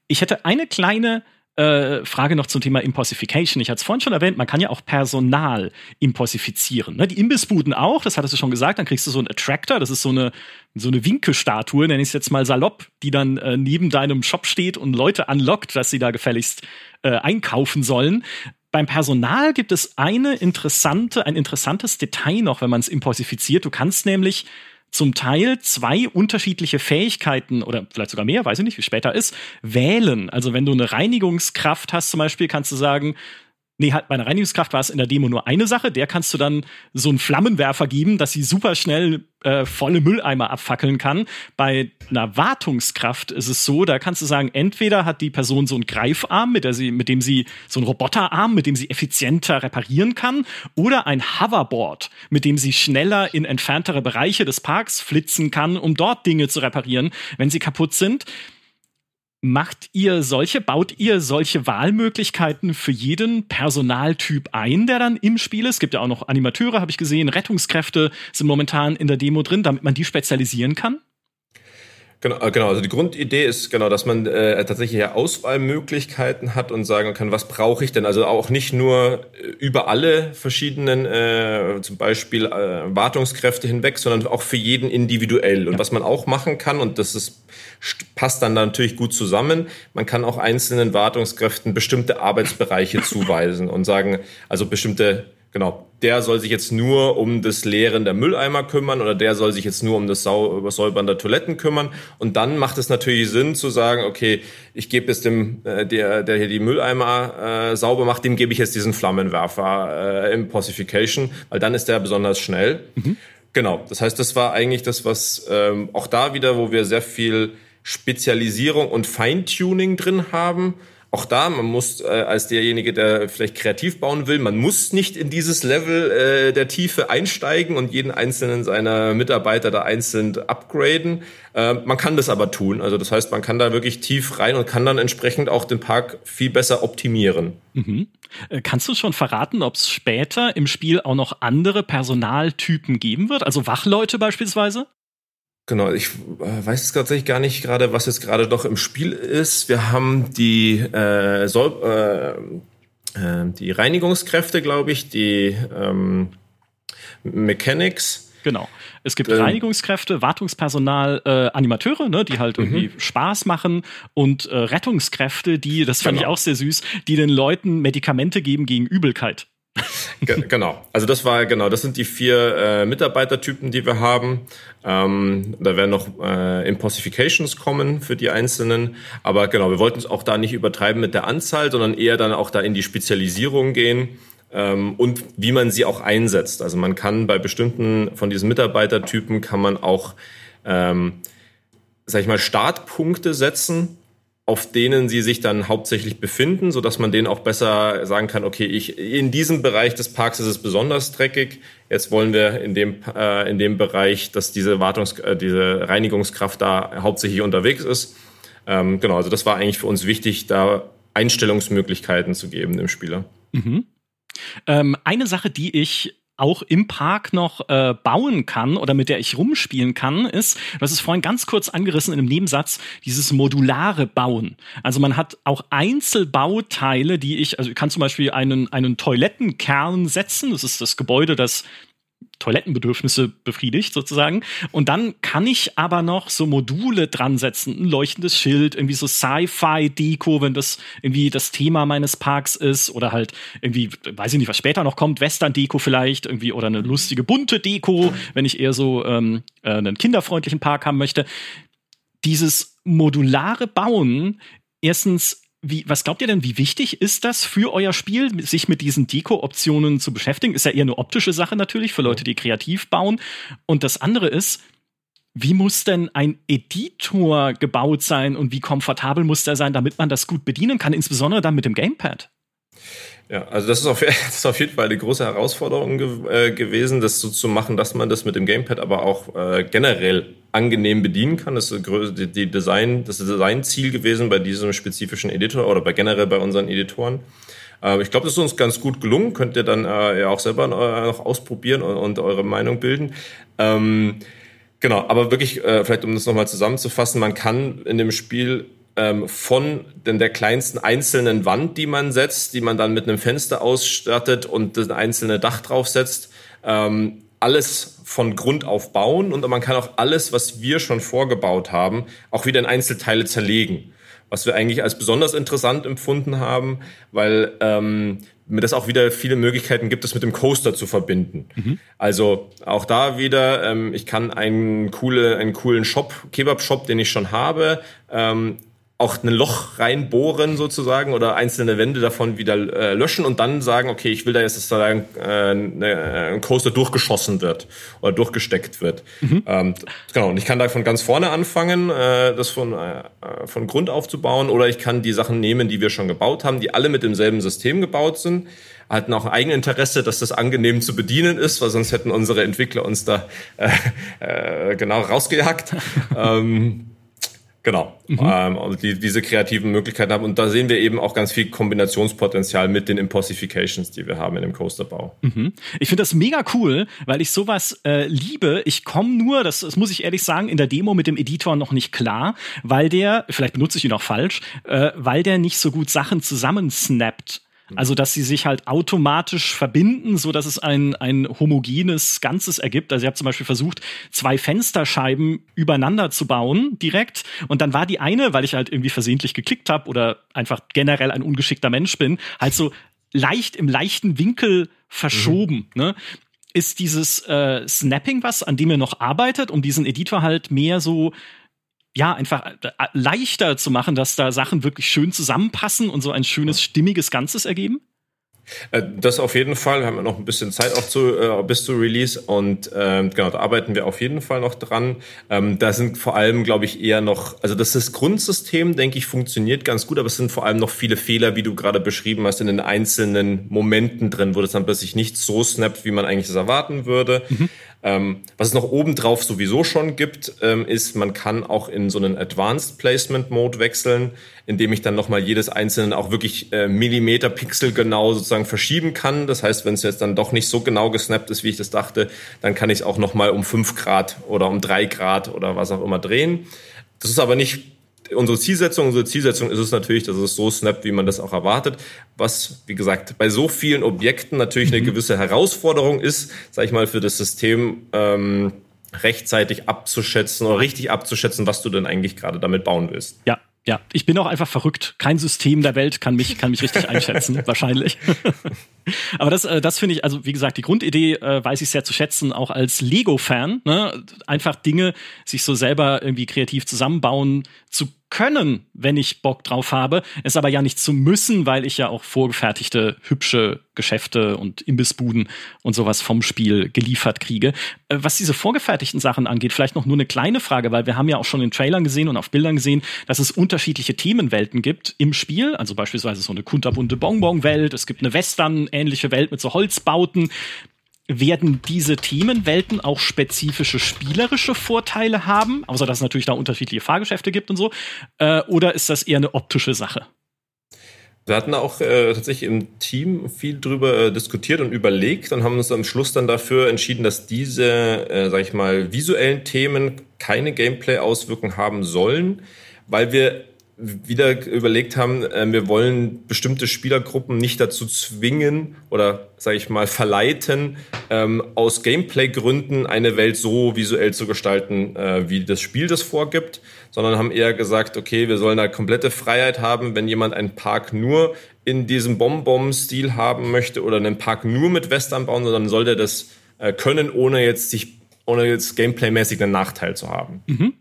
Ich hätte eine kleine äh, Frage noch zum Thema Impossification. Ich hatte es vorhin schon erwähnt, man kann ja auch Personal impossifizieren. Ne? Die Imbissbuden auch, das hattest du schon gesagt, dann kriegst du so einen Attractor, das ist so eine, so eine Winkelstatue, nenne ich es jetzt mal salopp, die dann äh, neben deinem Shop steht und Leute anlockt, dass sie da gefälligst äh, einkaufen sollen. Beim Personal gibt es eine interessante, ein interessantes Detail noch, wenn man es impossifiziert. Du kannst nämlich zum Teil zwei unterschiedliche Fähigkeiten oder vielleicht sogar mehr, weiß ich nicht, wie später ist, wählen. Also wenn du eine Reinigungskraft hast zum Beispiel, kannst du sagen, Nee, halt, bei einer Reinigungskraft war es in der Demo nur eine Sache. Der kannst du dann so einen Flammenwerfer geben, dass sie super schnell äh, volle Mülleimer abfackeln kann. Bei einer Wartungskraft ist es so, da kannst du sagen, entweder hat die Person so einen Greifarm, mit, der sie, mit dem sie so einen Roboterarm, mit dem sie effizienter reparieren kann, oder ein Hoverboard, mit dem sie schneller in entferntere Bereiche des Parks flitzen kann, um dort Dinge zu reparieren, wenn sie kaputt sind. Macht ihr solche, baut ihr solche Wahlmöglichkeiten für jeden Personaltyp ein, der dann im Spiel ist? Es gibt ja auch noch Animateure, habe ich gesehen, Rettungskräfte sind momentan in der Demo drin, damit man die spezialisieren kann? Genau, äh, genau, also die Grundidee ist genau, dass man äh, tatsächlich ja Auswahlmöglichkeiten hat und sagen kann, was brauche ich denn? Also auch nicht nur äh, über alle verschiedenen, äh, zum Beispiel äh, Wartungskräfte hinweg, sondern auch für jeden individuell. Und ja. was man auch machen kann, und das ist, passt dann natürlich gut zusammen, man kann auch einzelnen Wartungskräften bestimmte Arbeitsbereiche zuweisen und sagen, also bestimmte genau, der soll sich jetzt nur um das Leeren der Mülleimer kümmern oder der soll sich jetzt nur um das Sau Säubern der Toiletten kümmern. Und dann macht es natürlich Sinn zu sagen, okay, ich gebe jetzt dem, äh, der, der hier die Mülleimer äh, sauber macht, dem gebe ich jetzt diesen Flammenwerfer äh, Impossification, weil dann ist der besonders schnell. Mhm. Genau, das heißt, das war eigentlich das, was ähm, auch da wieder, wo wir sehr viel Spezialisierung und Feintuning drin haben auch da, man muss äh, als derjenige, der vielleicht kreativ bauen will, man muss nicht in dieses Level äh, der Tiefe einsteigen und jeden einzelnen seiner Mitarbeiter da einzeln upgraden. Äh, man kann das aber tun. Also das heißt, man kann da wirklich tief rein und kann dann entsprechend auch den Park viel besser optimieren. Mhm. Äh, kannst du schon verraten, ob es später im Spiel auch noch andere Personaltypen geben wird? Also Wachleute beispielsweise? Genau, ich äh, weiß jetzt tatsächlich gar nicht gerade, was jetzt gerade noch im Spiel ist. Wir haben die, äh, Sol äh, äh, die Reinigungskräfte, glaube ich, die ähm, Mechanics. Genau. Es gibt ähm, Reinigungskräfte, Wartungspersonal, äh, Animateure, ne, die halt irgendwie mhm. Spaß machen und äh, Rettungskräfte, die, das fand genau. ich auch sehr süß, die den Leuten Medikamente geben gegen Übelkeit genau. Also das war genau, das sind die vier äh, Mitarbeitertypen, die wir haben. Ähm, da werden noch äh, Impossifications kommen für die einzelnen. Aber genau, wir wollten es auch da nicht übertreiben mit der Anzahl, sondern eher dann auch da in die Spezialisierung gehen ähm, und wie man sie auch einsetzt. Also man kann bei bestimmten von diesen Mitarbeitertypen kann man auch, ähm, sag ich mal, Startpunkte setzen auf denen sie sich dann hauptsächlich befinden, so dass man denen auch besser sagen kann, okay, ich, in diesem Bereich des Parks ist es besonders dreckig. Jetzt wollen wir in dem, äh, in dem Bereich, dass diese Wartungs, äh, diese Reinigungskraft da hauptsächlich unterwegs ist. Ähm, genau, also das war eigentlich für uns wichtig, da Einstellungsmöglichkeiten zu geben dem Spieler. Mhm. Ähm, eine Sache, die ich auch im Park noch äh, bauen kann oder mit der ich rumspielen kann, ist, hast es vorhin ganz kurz angerissen in einem Nebensatz, dieses modulare Bauen. Also man hat auch Einzelbauteile, die ich, also ich kann zum Beispiel einen, einen Toilettenkern setzen, das ist das Gebäude, das Toilettenbedürfnisse befriedigt sozusagen. Und dann kann ich aber noch so Module dran setzen, ein leuchtendes Schild, irgendwie so Sci-Fi-Deko, wenn das irgendwie das Thema meines Parks ist oder halt irgendwie, weiß ich nicht, was später noch kommt, Western-Deko vielleicht irgendwie oder eine lustige bunte Deko, wenn ich eher so ähm, äh, einen kinderfreundlichen Park haben möchte. Dieses modulare Bauen erstens wie, was glaubt ihr denn, wie wichtig ist das für euer Spiel, sich mit diesen Deko-Optionen zu beschäftigen? Ist ja eher eine optische Sache natürlich für Leute, die kreativ bauen. Und das andere ist, wie muss denn ein Editor gebaut sein und wie komfortabel muss der sein, damit man das gut bedienen kann, insbesondere dann mit dem Gamepad? Ja, also das ist auf, das ist auf jeden Fall eine große Herausforderung ge äh, gewesen, das so zu machen, dass man das mit dem Gamepad aber auch äh, generell angenehm bedienen kann. Das ist die, die Design, das Designziel gewesen bei diesem spezifischen Editor oder bei generell bei unseren Editoren. Äh, ich glaube, das ist uns ganz gut gelungen. Könnt ihr dann äh, ja auch selber äh, noch ausprobieren und, und eure Meinung bilden. Ähm, genau, aber wirklich, äh, vielleicht um das nochmal zusammenzufassen, man kann in dem Spiel ähm, von den, der kleinsten einzelnen Wand, die man setzt, die man dann mit einem Fenster ausstattet und das einzelne Dach draufsetzt, ähm, alles von Grund auf bauen und man kann auch alles, was wir schon vorgebaut haben, auch wieder in Einzelteile zerlegen. Was wir eigentlich als besonders interessant empfunden haben, weil ähm, mir das auch wieder viele Möglichkeiten gibt, das mit dem Coaster zu verbinden. Mhm. Also auch da wieder, ähm, ich kann einen, coole, einen coolen Shop, Kebab-Shop, den ich schon habe, ähm, auch ein Loch reinbohren sozusagen oder einzelne Wände davon wieder äh, löschen und dann sagen, okay, ich will da jetzt, dass da ein, äh, ein Coaster durchgeschossen wird oder durchgesteckt wird. Mhm. Ähm, genau, und ich kann da von ganz vorne anfangen, äh, das von, äh, von Grund aufzubauen oder ich kann die Sachen nehmen, die wir schon gebaut haben, die alle mit demselben System gebaut sind hatten auch ein Eigeninteresse, dass das angenehm zu bedienen ist, weil sonst hätten unsere Entwickler uns da äh, äh, genau rausgejagt. ähm, Genau. Mhm. Ähm, also die, diese kreativen Möglichkeiten haben. Und da sehen wir eben auch ganz viel Kombinationspotenzial mit den Impossifications, die wir haben in dem Coasterbau. Mhm. Ich finde das mega cool, weil ich sowas äh, liebe. Ich komme nur, das, das muss ich ehrlich sagen, in der Demo mit dem Editor noch nicht klar, weil der, vielleicht benutze ich ihn auch falsch, äh, weil der nicht so gut Sachen zusammensnappt. Also, dass sie sich halt automatisch verbinden, so dass es ein, ein homogenes Ganzes ergibt. Also, ich habe zum Beispiel versucht, zwei Fensterscheiben übereinander zu bauen, direkt. Und dann war die eine, weil ich halt irgendwie versehentlich geklickt habe oder einfach generell ein ungeschickter Mensch bin, halt so leicht im leichten Winkel verschoben. Mhm. Ne? Ist dieses äh, Snapping was, an dem ihr noch arbeitet, um diesen Editor halt mehr so ja, einfach äh, leichter zu machen, dass da Sachen wirklich schön zusammenpassen und so ein schönes, stimmiges Ganzes ergeben? Äh, das auf jeden Fall. Wir haben ja noch ein bisschen Zeit auch zu, äh, bis zu Release und ähm, genau, da arbeiten wir auf jeden Fall noch dran. Ähm, da sind vor allem, glaube ich, eher noch, also das ist Grundsystem, denke ich, funktioniert ganz gut, aber es sind vor allem noch viele Fehler, wie du gerade beschrieben hast, in den einzelnen Momenten drin, wo das dann plötzlich nicht so snappt, wie man eigentlich das erwarten würde. Mhm. Ähm, was es noch obendrauf sowieso schon gibt, ähm, ist, man kann auch in so einen Advanced Placement Mode wechseln, indem ich dann nochmal jedes einzelne auch wirklich äh, Millimeter Pixel genau sozusagen verschieben kann. Das heißt, wenn es jetzt dann doch nicht so genau gesnappt ist, wie ich das dachte, dann kann ich es auch nochmal um fünf Grad oder um drei Grad oder was auch immer drehen. Das ist aber nicht unsere Zielsetzung, unsere Zielsetzung ist es natürlich, dass es so snappt, wie man das auch erwartet. Was, wie gesagt, bei so vielen Objekten natürlich mhm. eine gewisse Herausforderung ist, sag ich mal, für das System ähm, rechtzeitig abzuschätzen oder richtig abzuschätzen, was du denn eigentlich gerade damit bauen willst. Ja, ja, ich bin auch einfach verrückt. Kein System der Welt kann mich, kann mich richtig einschätzen, wahrscheinlich. Aber das, äh, das finde ich, also wie gesagt, die Grundidee äh, weiß ich sehr zu schätzen, auch als Lego-Fan. Ne? Einfach Dinge sich so selber irgendwie kreativ zusammenbauen zu können, wenn ich Bock drauf habe, es aber ja nicht zu müssen, weil ich ja auch vorgefertigte, hübsche Geschäfte und Imbissbuden und sowas vom Spiel geliefert kriege. Äh, was diese vorgefertigten Sachen angeht, vielleicht noch nur eine kleine Frage, weil wir haben ja auch schon in Trailern gesehen und auf Bildern gesehen, dass es unterschiedliche Themenwelten gibt im Spiel. Also beispielsweise so eine kunterbunte Bonbon-Welt, es gibt eine Western-ähnliche Welt mit so Holzbauten werden diese Themenwelten auch spezifische spielerische Vorteile haben, außer dass es natürlich da unterschiedliche Fahrgeschäfte gibt und so, äh, oder ist das eher eine optische Sache? Wir hatten auch äh, tatsächlich im Team viel drüber äh, diskutiert und überlegt und haben uns am Schluss dann dafür entschieden, dass diese, äh, sag ich mal, visuellen Themen keine Gameplay-Auswirkungen haben sollen, weil wir wieder überlegt haben, äh, wir wollen bestimmte Spielergruppen nicht dazu zwingen oder, sage ich mal, verleiten, ähm, aus Gameplay-Gründen eine Welt so visuell zu gestalten, äh, wie das Spiel das vorgibt, sondern haben eher gesagt, okay, wir sollen da komplette Freiheit haben, wenn jemand einen Park nur in diesem Bomb-Bomb-Stil haben möchte oder einen Park nur mit Western bauen, sondern soll der das äh, können, ohne jetzt sich, ohne jetzt Gameplay-mäßig einen Nachteil zu haben. Mhm.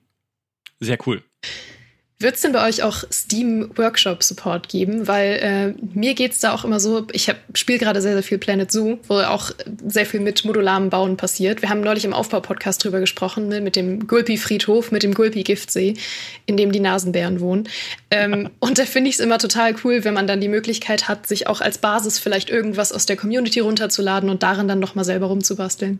Sehr cool. Wird es denn bei euch auch Steam Workshop Support geben? Weil äh, mir geht's da auch immer so, ich spiele gerade sehr, sehr viel Planet Zoo, wo auch sehr viel mit modularem Bauen passiert. Wir haben neulich im Aufbau-Podcast drüber gesprochen, ne, mit dem Gulpi-Friedhof, mit dem Gulpi-Giftsee, in dem die Nasenbären wohnen. Ähm, und da finde ich es immer total cool, wenn man dann die Möglichkeit hat, sich auch als Basis vielleicht irgendwas aus der Community runterzuladen und darin dann nochmal selber rumzubasteln.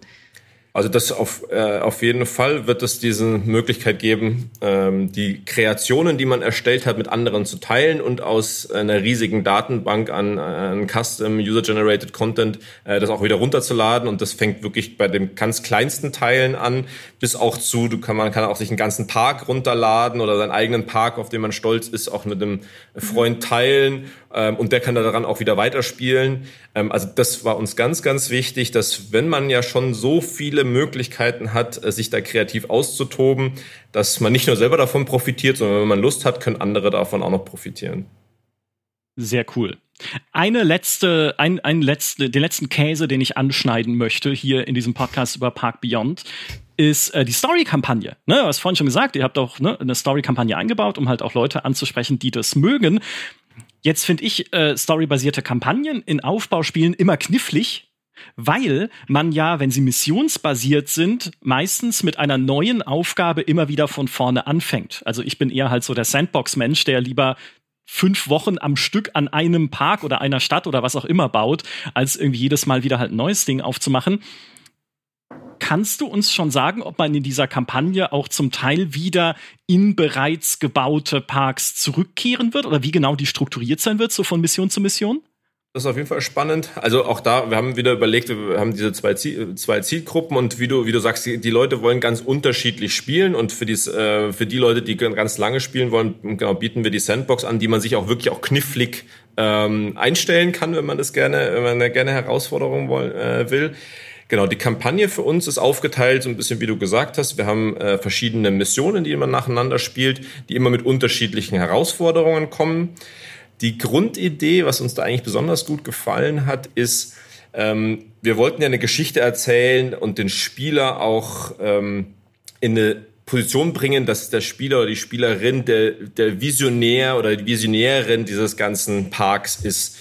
Also das auf, äh, auf jeden Fall wird es diese Möglichkeit geben, ähm, die Kreationen, die man erstellt hat, mit anderen zu teilen und aus einer riesigen Datenbank an, an Custom User-Generated Content äh, das auch wieder runterzuladen. Und das fängt wirklich bei den ganz kleinsten Teilen an, bis auch zu, du kann, man kann auch sich einen ganzen Park runterladen oder seinen eigenen Park, auf den man stolz ist, auch mit einem Freund teilen ähm, und der kann daran auch wieder weiterspielen. Ähm, also das war uns ganz, ganz wichtig, dass wenn man ja schon so viele Möglichkeiten hat, äh, sich da kreativ auszutoben, dass man nicht nur selber davon profitiert, sondern wenn man Lust hat, können andere davon auch noch profitieren. Sehr cool. Eine letzte, ein, ein letzte, den letzten Käse, den ich anschneiden möchte hier in diesem Podcast über Park Beyond, ist äh, die Story-Kampagne. Ne, hast vorhin schon gesagt, ihr habt auch ne, eine Story-Kampagne eingebaut, um halt auch Leute anzusprechen, die das mögen. Jetzt finde ich äh, storybasierte Kampagnen in Aufbauspielen immer knifflig, weil man ja, wenn sie missionsbasiert sind, meistens mit einer neuen Aufgabe immer wieder von vorne anfängt. Also ich bin eher halt so der Sandbox-Mensch, der lieber fünf Wochen am Stück an einem Park oder einer Stadt oder was auch immer baut, als irgendwie jedes Mal wieder halt ein neues Ding aufzumachen. Kannst du uns schon sagen, ob man in dieser Kampagne auch zum Teil wieder in bereits gebaute Parks zurückkehren wird oder wie genau die strukturiert sein wird, so von Mission zu Mission? Das ist auf jeden Fall spannend. Also auch da, wir haben wieder überlegt, wir haben diese zwei, Ziel, zwei Zielgruppen und wie du, wie du sagst, die, die, Leute wollen ganz unterschiedlich spielen und für, dies, äh, für die Leute, die ganz lange spielen wollen, genau, bieten wir die Sandbox an, die man sich auch wirklich auch knifflig ähm, einstellen kann, wenn man das gerne, wenn man eine gerne Herausforderung wollen, äh, will. Genau, die Kampagne für uns ist aufgeteilt, so ein bisschen wie du gesagt hast. Wir haben äh, verschiedene Missionen, die man nacheinander spielt, die immer mit unterschiedlichen Herausforderungen kommen. Die Grundidee, was uns da eigentlich besonders gut gefallen hat, ist, ähm, wir wollten ja eine Geschichte erzählen und den Spieler auch ähm, in eine Position bringen, dass der Spieler oder die Spielerin der, der Visionär oder die Visionärin dieses ganzen Parks ist.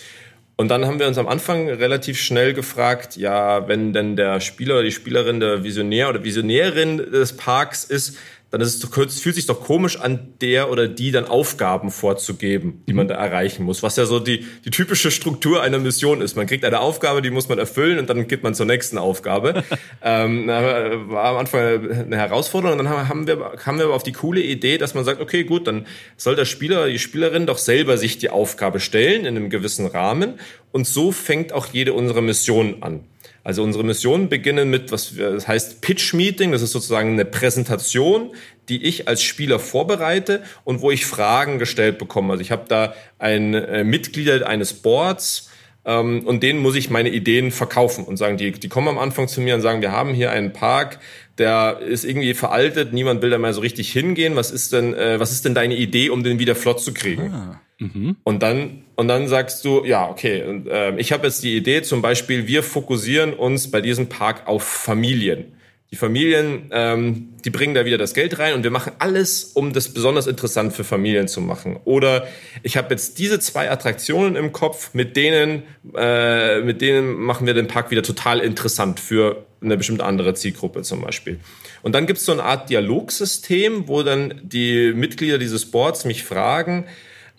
Und dann haben wir uns am Anfang relativ schnell gefragt, ja, wenn denn der Spieler oder die Spielerin der Visionär oder Visionärin des Parks ist, dann ist es doch, fühlt sich doch komisch an, der oder die dann Aufgaben vorzugeben, die man da erreichen muss. Was ja so die, die typische Struktur einer Mission ist. Man kriegt eine Aufgabe, die muss man erfüllen und dann geht man zur nächsten Aufgabe. ähm, war am Anfang eine Herausforderung und dann haben wir, kamen wir auf die coole Idee, dass man sagt, okay, gut, dann soll der Spieler, die Spielerin doch selber sich die Aufgabe stellen in einem gewissen Rahmen und so fängt auch jede unserer Missionen an. Also unsere Missionen beginnen mit, was das heißt Pitch Meeting. Das ist sozusagen eine Präsentation, die ich als Spieler vorbereite und wo ich Fragen gestellt bekomme. Also ich habe da ein äh, Mitglieder eines Boards ähm, und denen muss ich meine Ideen verkaufen und sagen, die, die kommen am Anfang zu mir und sagen, wir haben hier einen Park, der ist irgendwie veraltet, niemand will da mal so richtig hingehen. Was ist denn, äh, was ist denn deine Idee, um den wieder flott zu kriegen? Ah. Mhm. Und dann und dann sagst du, ja, okay, und, äh, ich habe jetzt die Idee, zum Beispiel, wir fokussieren uns bei diesem Park auf Familien. Die Familien, ähm, die bringen da wieder das Geld rein und wir machen alles, um das besonders interessant für Familien zu machen. Oder ich habe jetzt diese zwei Attraktionen im Kopf, mit denen, äh, mit denen machen wir den Park wieder total interessant für eine bestimmte andere Zielgruppe zum Beispiel. Und dann gibt es so eine Art Dialogsystem, wo dann die Mitglieder dieses Boards mich fragen,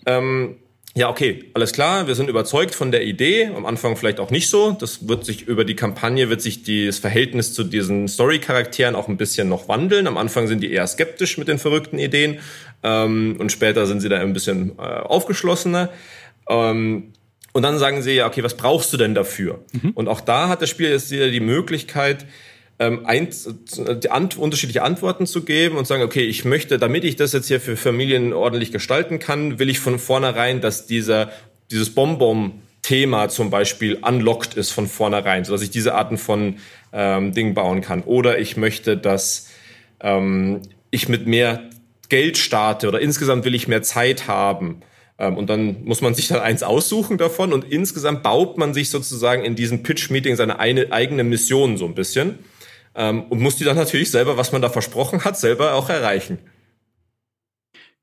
ähm, ja, okay, alles klar, wir sind überzeugt von der Idee, am Anfang vielleicht auch nicht so. Das wird sich über die Kampagne, wird sich die, das Verhältnis zu diesen Story-Charakteren auch ein bisschen noch wandeln. Am Anfang sind die eher skeptisch mit den verrückten Ideen ähm, und später sind sie da ein bisschen äh, aufgeschlossener. Ähm, und dann sagen sie ja, okay, was brauchst du denn dafür? Mhm. Und auch da hat das Spiel jetzt wieder die Möglichkeit, ähm, ein, die Ant unterschiedliche Antworten zu geben und sagen, okay, ich möchte, damit ich das jetzt hier für Familien ordentlich gestalten kann, will ich von vornherein, dass dieser, dieses Bonbon Thema zum Beispiel unlocked ist von vornherein, sodass ich diese Arten von ähm, Dingen bauen kann. Oder ich möchte, dass ähm, ich mit mehr Geld starte oder insgesamt will ich mehr Zeit haben. Ähm, und dann muss man sich dann eins aussuchen davon und insgesamt baut man sich sozusagen in diesem Pitch-Meeting seine eine, eigene Mission so ein bisschen ähm, und muss die dann natürlich selber, was man da versprochen hat, selber auch erreichen.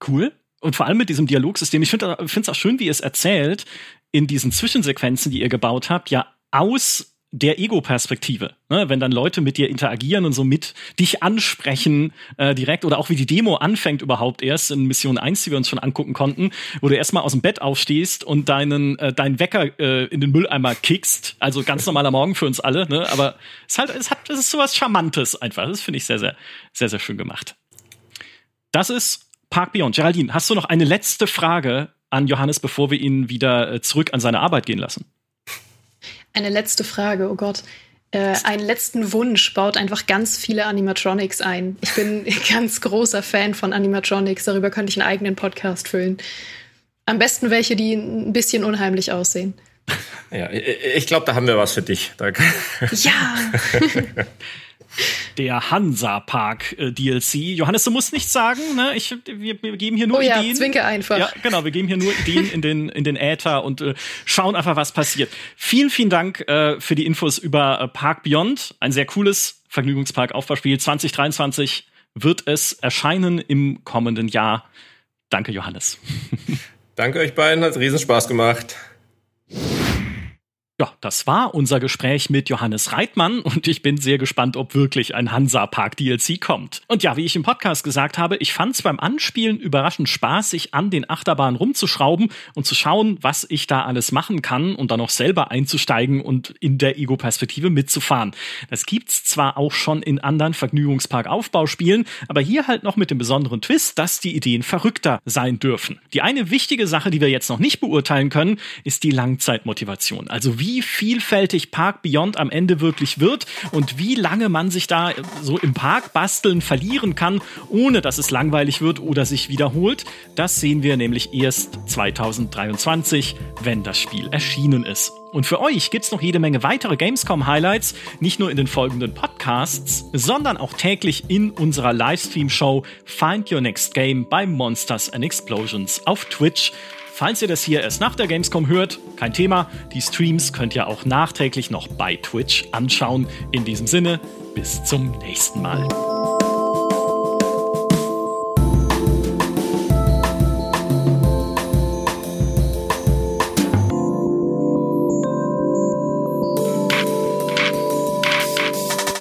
Cool. Und vor allem mit diesem Dialogsystem. Ich finde es auch schön, wie ihr es erzählt, in diesen Zwischensequenzen, die ihr gebaut habt, ja aus der Ego-Perspektive, ne? wenn dann Leute mit dir interagieren und so mit dich ansprechen äh, direkt oder auch wie die Demo anfängt überhaupt erst in Mission 1, die wir uns schon angucken konnten, wo du erstmal aus dem Bett aufstehst und deinen äh, deinen Wecker äh, in den Mülleimer kickst, also ganz normaler Morgen für uns alle, ne? aber es halt es hat es ist sowas charmantes einfach, das finde ich sehr sehr sehr sehr schön gemacht. Das ist Park Beyond. Geraldine, hast du noch eine letzte Frage an Johannes, bevor wir ihn wieder äh, zurück an seine Arbeit gehen lassen? Eine letzte Frage, oh Gott. Äh, einen letzten Wunsch baut einfach ganz viele Animatronics ein. Ich bin ganz großer Fan von Animatronics. Darüber könnte ich einen eigenen Podcast füllen. Am besten welche, die ein bisschen unheimlich aussehen. Ja, ich glaube, da haben wir was für dich. ja. der Hansa Park äh, DLC. Johannes, du musst nichts sagen, ne? Ich, wir, wir geben hier nur oh Ideen. Ja, zwinke einfach. Ja, genau, wir geben hier nur Ideen in den, in den Äther und äh, schauen einfach, was passiert. Vielen, vielen Dank äh, für die Infos über äh, Park Beyond. Ein sehr cooles Vergnügungspark-Aufbauspiel. 2023 wird es erscheinen im kommenden Jahr. Danke, Johannes. Danke euch beiden, hat riesen Spaß gemacht. Ja, das war unser Gespräch mit Johannes Reitmann und ich bin sehr gespannt, ob wirklich ein Hansa Park DLC kommt. Und ja, wie ich im Podcast gesagt habe, ich fand es beim Anspielen überraschend spaßig, an den Achterbahnen rumzuschrauben und zu schauen, was ich da alles machen kann und dann auch selber einzusteigen und in der Ego-Perspektive mitzufahren. Das gibt's zwar auch schon in anderen Vergnügungspark-Aufbauspielen, aber hier halt noch mit dem besonderen Twist, dass die Ideen verrückter sein dürfen. Die eine wichtige Sache, die wir jetzt noch nicht beurteilen können, ist die Langzeitmotivation. Also wie wie vielfältig Park Beyond am Ende wirklich wird und wie lange man sich da so im Park basteln verlieren kann, ohne dass es langweilig wird oder sich wiederholt. Das sehen wir nämlich erst 2023, wenn das Spiel erschienen ist. Und für euch gibt's noch jede Menge weitere Gamescom-Highlights, nicht nur in den folgenden Podcasts, sondern auch täglich in unserer Livestream-Show Find Your Next Game bei Monsters and Explosions auf Twitch. Falls ihr das hier erst nach der Gamescom hört, kein Thema. Die Streams könnt ihr auch nachträglich noch bei Twitch anschauen. In diesem Sinne, bis zum nächsten Mal.